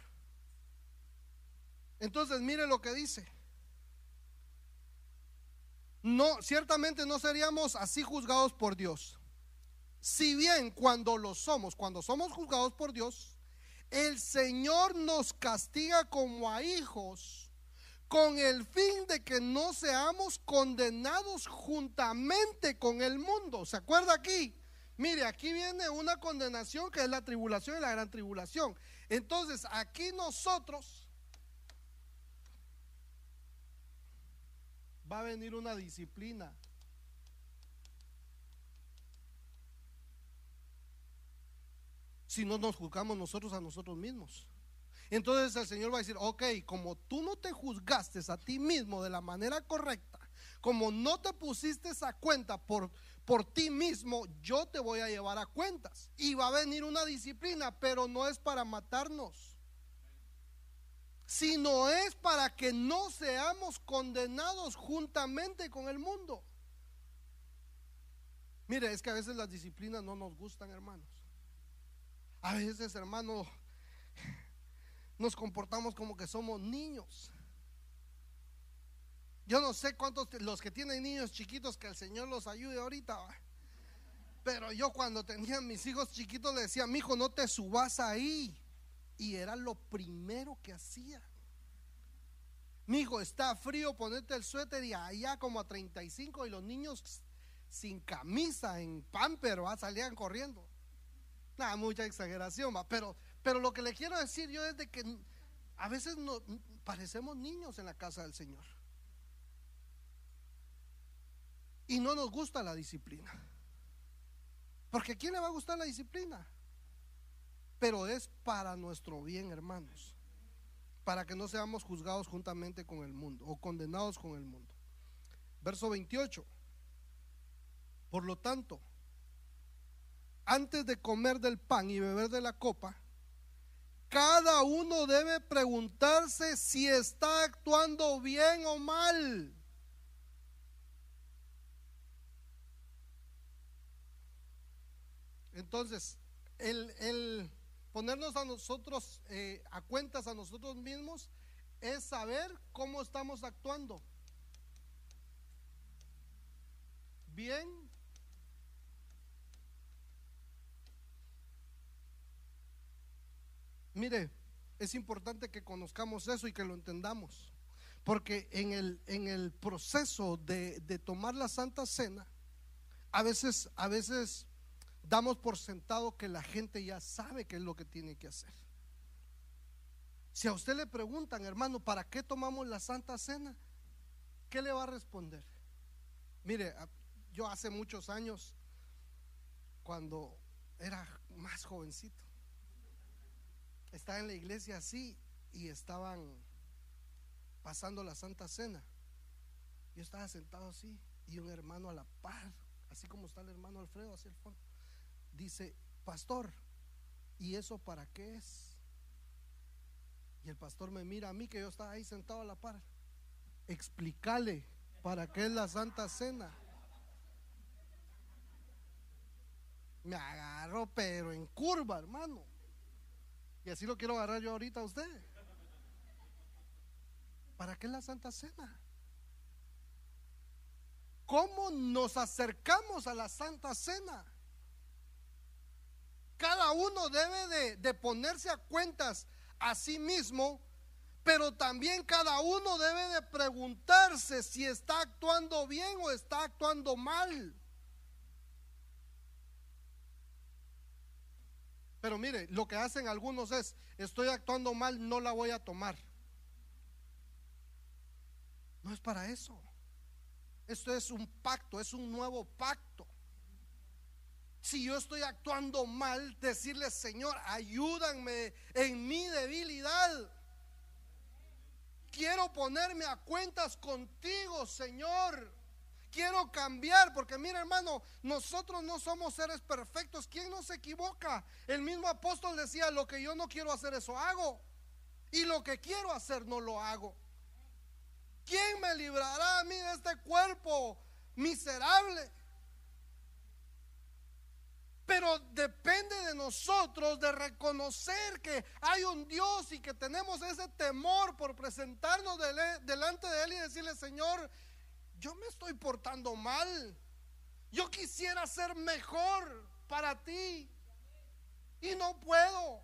Entonces, mire lo que dice no, ciertamente no seríamos así juzgados por Dios. Si bien cuando lo somos, cuando somos juzgados por Dios, el Señor nos castiga como a hijos con el fin de que no seamos condenados juntamente con el mundo. ¿Se acuerda aquí? Mire, aquí viene una condenación que es la tribulación y la gran tribulación. Entonces, aquí nosotros va a venir una disciplina. Si no nos juzgamos nosotros a nosotros mismos. Entonces el Señor va a decir, ok, como tú no te juzgaste a ti mismo de la manera correcta, como no te pusiste a cuenta por, por ti mismo, yo te voy a llevar a cuentas. Y va a venir una disciplina, pero no es para matarnos sino es para que no seamos condenados juntamente con el mundo. Mire, es que a veces las disciplinas no nos gustan, hermanos. A veces, hermanos, nos comportamos como que somos niños. Yo no sé cuántos los que tienen niños chiquitos que el Señor los ayude ahorita. Pero yo cuando tenía mis hijos chiquitos le decía, mi hijo, no te subas ahí. Y era lo primero que hacía. Mi hijo, está frío, ponete el suéter y allá como a 35 y los niños sin camisa, en pamper, ¿va? salían corriendo. Nada, mucha exageración. Pero, pero lo que le quiero decir yo es de que a veces no, parecemos niños en la casa del Señor. Y no nos gusta la disciplina. Porque ¿a quién le va a gustar la disciplina? pero es para nuestro bien, hermanos. para que no seamos juzgados juntamente con el mundo o condenados con el mundo. Verso 28. Por lo tanto, antes de comer del pan y beber de la copa, cada uno debe preguntarse si está actuando bien o mal. Entonces, el, ponernos a nosotros eh, a cuentas a nosotros mismos es saber cómo estamos actuando. Bien. Mire, es importante que conozcamos eso y que lo entendamos. Porque en el, en el proceso de, de tomar la Santa Cena, a veces, a veces damos por sentado que la gente ya sabe qué es lo que tiene que hacer. Si a usted le preguntan, hermano, ¿para qué tomamos la Santa Cena? ¿Qué le va a responder? Mire, yo hace muchos años, cuando era más jovencito, estaba en la iglesia así y estaban pasando la Santa Cena. Yo estaba sentado así y un hermano a la par, así como está el hermano Alfredo hacia el fondo dice, pastor, ¿y eso para qué es? Y el pastor me mira a mí que yo estaba ahí sentado a la par. Explícale para qué es la Santa Cena. Me agarró, pero en curva, hermano. Y así lo quiero agarrar yo ahorita a usted. ¿Para qué la Santa Cena? ¿Cómo nos acercamos a la Santa Cena? Cada uno debe de, ponerse a cuentas a sí mismo, pero también cada uno debe de preguntarse si está actuando bien o está actuando mal. Pero mire, lo que hacen algunos es, estoy actuando mal, no la voy a tomar. No es para eso. Esto es un pacto, es un nuevo pacto si yo estoy actuando mal, decirle, Señor, ayúdame en mi debilidad. Quiero ponerme a cuentas contigo, Señor. Quiero cambiar, porque mira hermano, nosotros no somos seres perfectos. ¿Quién no se equivoca? El mismo apóstol decía, lo que yo no quiero hacer, eso hago. Y lo que quiero hacer, no lo hago. ¿Quién me librará a mí de este cuerpo miserable? Pero depende de nosotros de reconocer que hay un Dios y que tenemos ese temor por presentarnos delante de Él y decirle, Señor, yo me estoy portando mal. Yo quisiera ser mejor para ti y no puedo.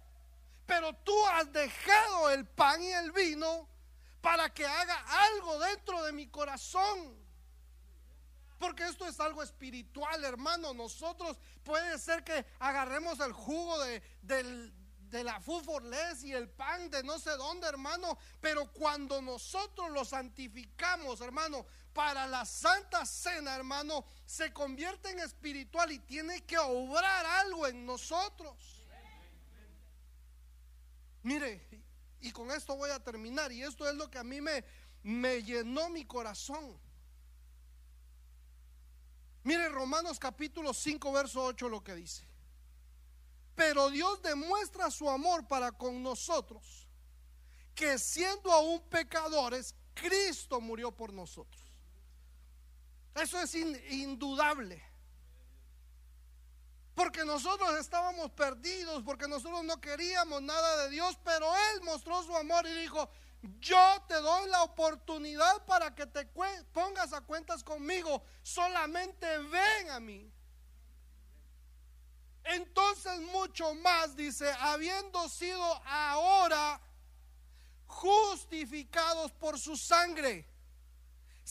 Pero tú has dejado el pan y el vino para que haga algo dentro de mi corazón. Porque esto es algo espiritual, hermano. Nosotros puede ser que agarremos el jugo de, de la fuforles y el pan de no sé dónde, hermano. Pero cuando nosotros lo santificamos, hermano, para la santa cena, hermano, se convierte en espiritual y tiene que obrar algo en nosotros. Mire, y con esto voy a terminar. Y esto es lo que a mí me, me llenó mi corazón. Mire Romanos capítulo 5, verso 8 lo que dice. Pero Dios demuestra su amor para con nosotros, que siendo aún pecadores, Cristo murió por nosotros. Eso es indudable. Porque nosotros estábamos perdidos, porque nosotros no queríamos nada de Dios, pero Él mostró su amor y dijo, yo te doy la oportunidad para que te pongas a cuentas conmigo. Solamente ven a mí. Entonces mucho más, dice, habiendo sido ahora justificados por su sangre,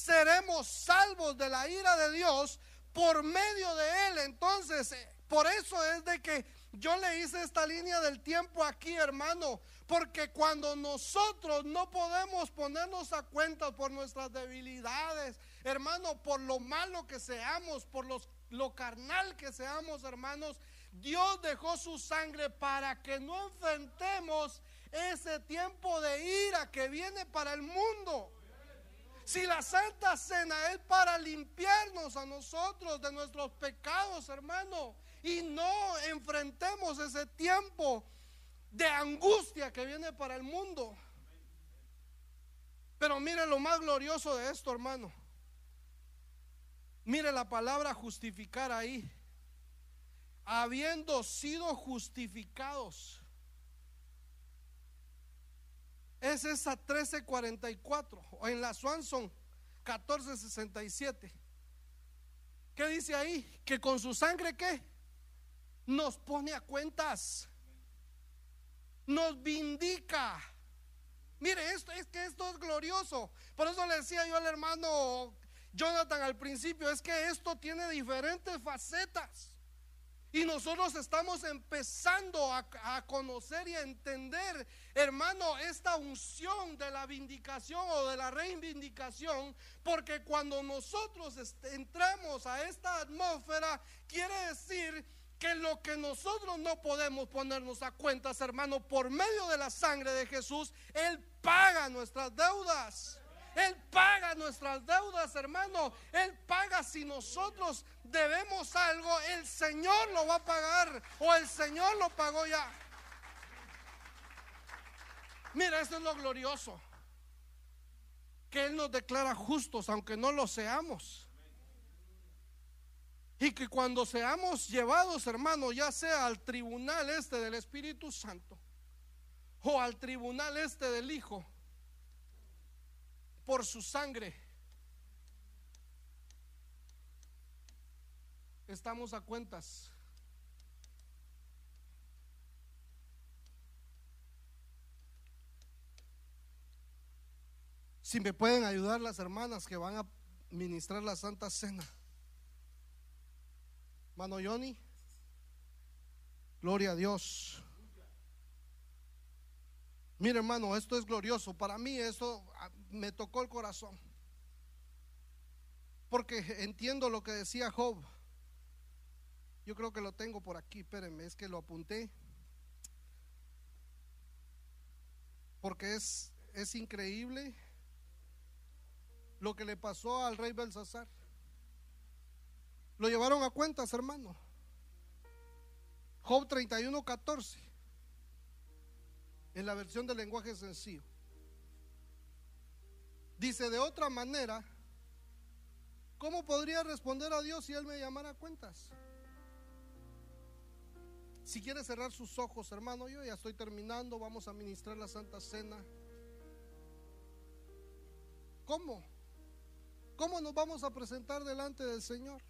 seremos salvos de la ira de Dios por medio de él. Entonces, eh, por eso es de que yo le hice esta línea del tiempo aquí, hermano, porque cuando nosotros no podemos ponernos a cuenta por nuestras debilidades, hermano, por lo malo que seamos, por lo carnal que seamos, hermanos, Dios dejó su sangre para que no enfrentemos ese tiempo de ira que viene para el mundo. Si la Santa Cena es para limpiarnos a nosotros de nuestros pecados, hermano, y no enfrentemos ese tiempo de angustia que viene para el mundo. Pero mire lo más glorioso de esto, hermano. Mire la palabra justificar ahí. Habiendo sido justificados. Es esa 1344 o en la Swanson 1467. ¿Qué dice ahí? Que con su sangre qué? Nos pone a cuentas. Nos vindica. Mire, esto es que esto es glorioso. Por eso le decía yo al hermano Jonathan al principio, es que esto tiene diferentes facetas. Y nosotros estamos empezando a, conocer y a entender, hermano, esta unción de la vindicación o de la reivindicación, porque cuando nosotros entramos a esta atmósfera, quiere decir que lo que nosotros no podemos ponernos a cuentas, hermano, por medio de la sangre de Jesús, Él paga nuestras deudas. Él paga nuestras deudas, hermano. Él paga si nosotros debemos algo, el Señor lo va a pagar o el Señor lo pagó ya. Mira, esto es lo glorioso. Que Él nos declara justos aunque no lo seamos. Y que cuando seamos llevados, hermano, ya sea al tribunal este del Espíritu Santo o al tribunal este del Hijo, por su sangre. Estamos a cuentas. Si me pueden ayudar las hermanas que van a ministrar la Santa Cena. Mano Johnny. Gloria a Dios. Mire hermano, esto es glorioso. Para mí ah, me tocó el corazón. Porque entiendo lo que decía Job. Yo creo que lo tengo por aquí, espérenme, es que lo apunté. Porque es, es increíble lo que le pasó al rey Belsasar. Lo llevaron a cuentas, hermano. Job 31, 14 en la versión del lenguaje sencillo. Dice de otra manera, ¿cómo podría responder a Dios si Él me llamara a cuentas? Si quiere cerrar sus ojos, hermano, yo ya estoy terminando, vamos a ministrar la Santa Cena. ¿Cómo? ¿Cómo nos vamos a presentar delante del Señor?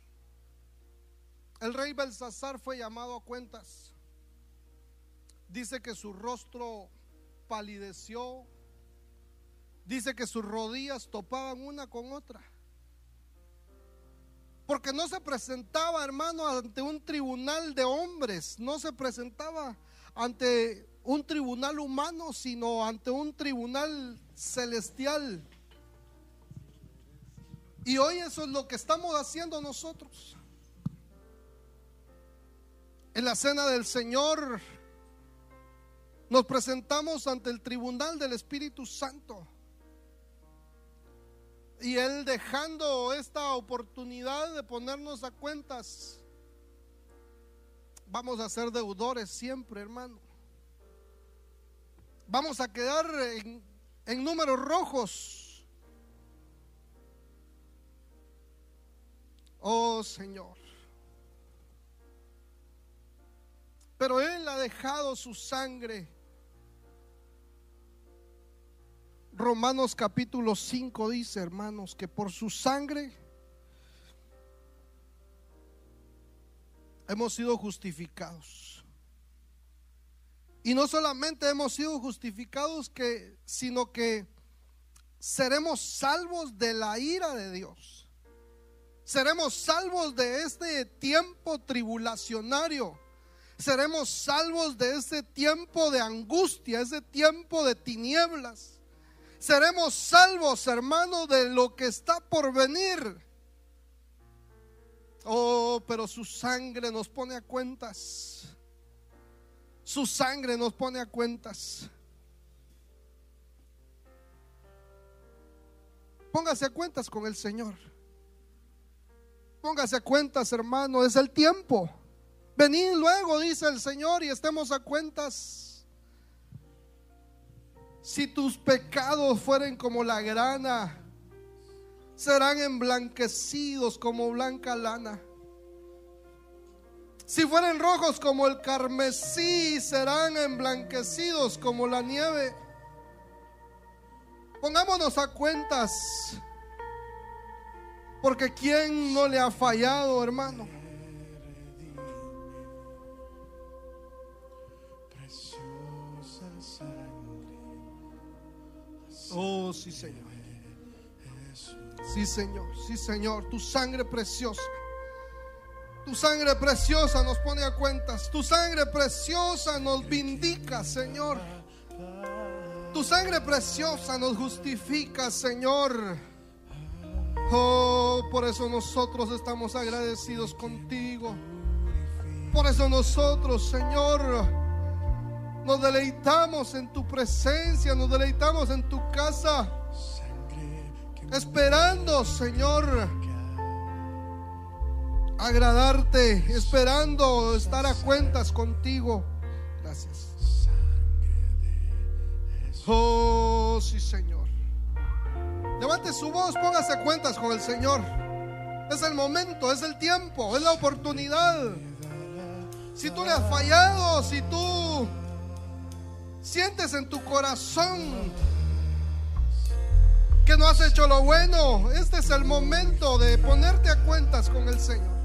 El rey Belsasar fue llamado a cuentas dice que su rostro palideció, dice que sus rodillas topaban una con otra. Porque no se presentaba, hermano, ante un tribunal de hombres, no se presentaba ante un tribunal humano, sino ante un tribunal celestial. Y hoy eso es lo que estamos haciendo nosotros. En la cena del Señor nos presentamos ante el tribunal del Espíritu Santo. Y Él dejando esta oportunidad de ponernos a cuentas, vamos a ser deudores siempre, hermano. Vamos a quedar en, en números rojos. Oh Señor. Pero Él ha dejado su sangre Romanos capítulo 5 dice, hermanos, que por su sangre hemos sido justificados. Y no solamente hemos sido justificados, que, sino que seremos salvos de la ira de Dios. Seremos salvos de este tiempo tribulacionario. Seremos salvos de este tiempo de angustia, ese tiempo de tinieblas seremos salvos, hermano, de lo que está por venir. Oh, pero su sangre nos pone a cuentas. Su sangre nos pone a cuentas. Póngase a cuentas con el Señor. Póngase a cuentas, hermano, es el tiempo. Venid luego, dice el Señor, y estemos a cuentas. Si tus pecados fueren como la grana, serán emblanquecidos como blanca lana. Si fueren rojos como el carmesí, serán emblanquecidos como la nieve. Pongámonos a cuentas. Porque ¿quién no le ha fallado, hermano? Oh, sí, Señor. Sí, Señor. Sí, Señor. Tu sangre preciosa. Tu sangre preciosa nos pone a cuentas. Tu sangre preciosa nos vindica, Señor. Tu sangre preciosa nos justifica, Señor. Oh, por eso nosotros estamos agradecidos contigo. Por eso nosotros, Señor, nos deleitamos en tu presencia, nos deleitamos en tu casa. Esperando, Señor, agradarte, esperando estar a cuentas contigo. Gracias. Oh, sí, Señor. Levante su voz, póngase a cuentas con el Señor. Es el momento, es el tiempo, es la oportunidad. Si tú le has fallado, si tú sientes en tu corazón que no has hecho lo bueno, este es el momento de ponerte a cuentas con el Señor.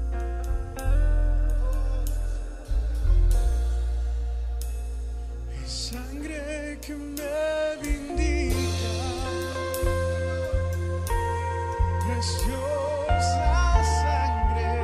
Sangre que me vindica, preciosa sangre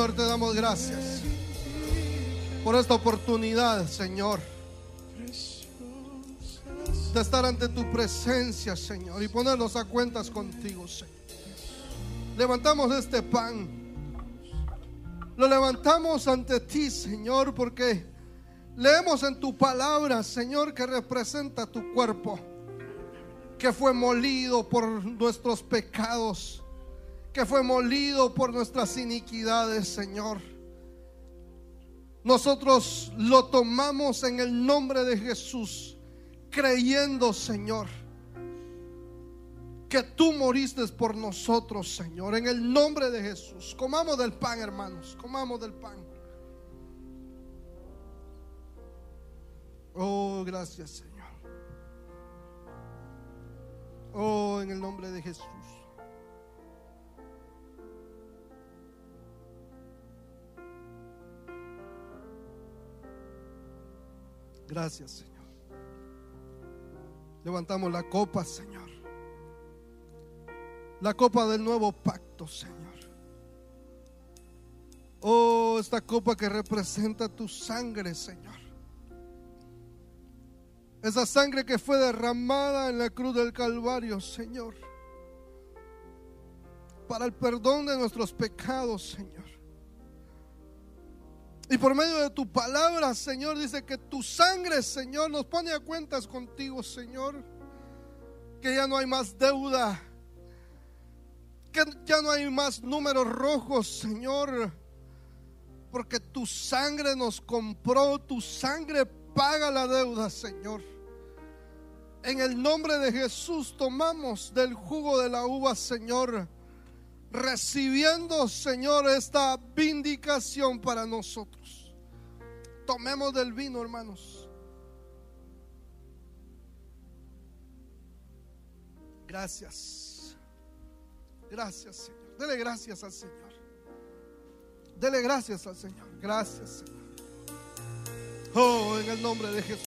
Te damos gracias por esta oportunidad, Señor, de estar ante tu presencia, Señor, y ponernos a cuentas contigo, Señor. Levantamos este pan, lo levantamos ante ti, Señor, porque leemos en tu palabra, Señor, que representa tu cuerpo que fue molido por nuestros pecados, que fue molido por nuestras iniquidades, Señor. Nosotros lo tomamos en el nombre de Jesús, creyendo, Señor, que tú moriste por nosotros, Señor, en el nombre de Jesús. Comamos del pan, hermanos, comamos del pan. Oh, gracias, Señor. Oh, en el nombre de Jesús. Gracias, Señor. Levantamos la copa, Señor. La copa del nuevo pacto, Señor. Oh, esta copa que representa tu sangre, Señor. Esa sangre que fue derramada en la cruz del Calvario, Señor. Para el perdón de nuestros pecados, Señor. Y por medio de tu palabra, Señor, dice que tu sangre, Señor, nos pone a cuentas contigo, Señor. Que ya no hay más deuda. Que ya no hay más números rojos, Señor. Porque tu sangre nos compró, tu sangre paga la deuda, Señor. En el nombre de Jesús tomamos del jugo de la uva, Señor, recibiendo, Señor, esta vindicación para nosotros. Tomemos del vino, hermanos. Gracias. Gracias, Señor. Dele gracias al Señor. Dele gracias al Señor. Gracias, Señor. Oh, en el nombre de Jesús.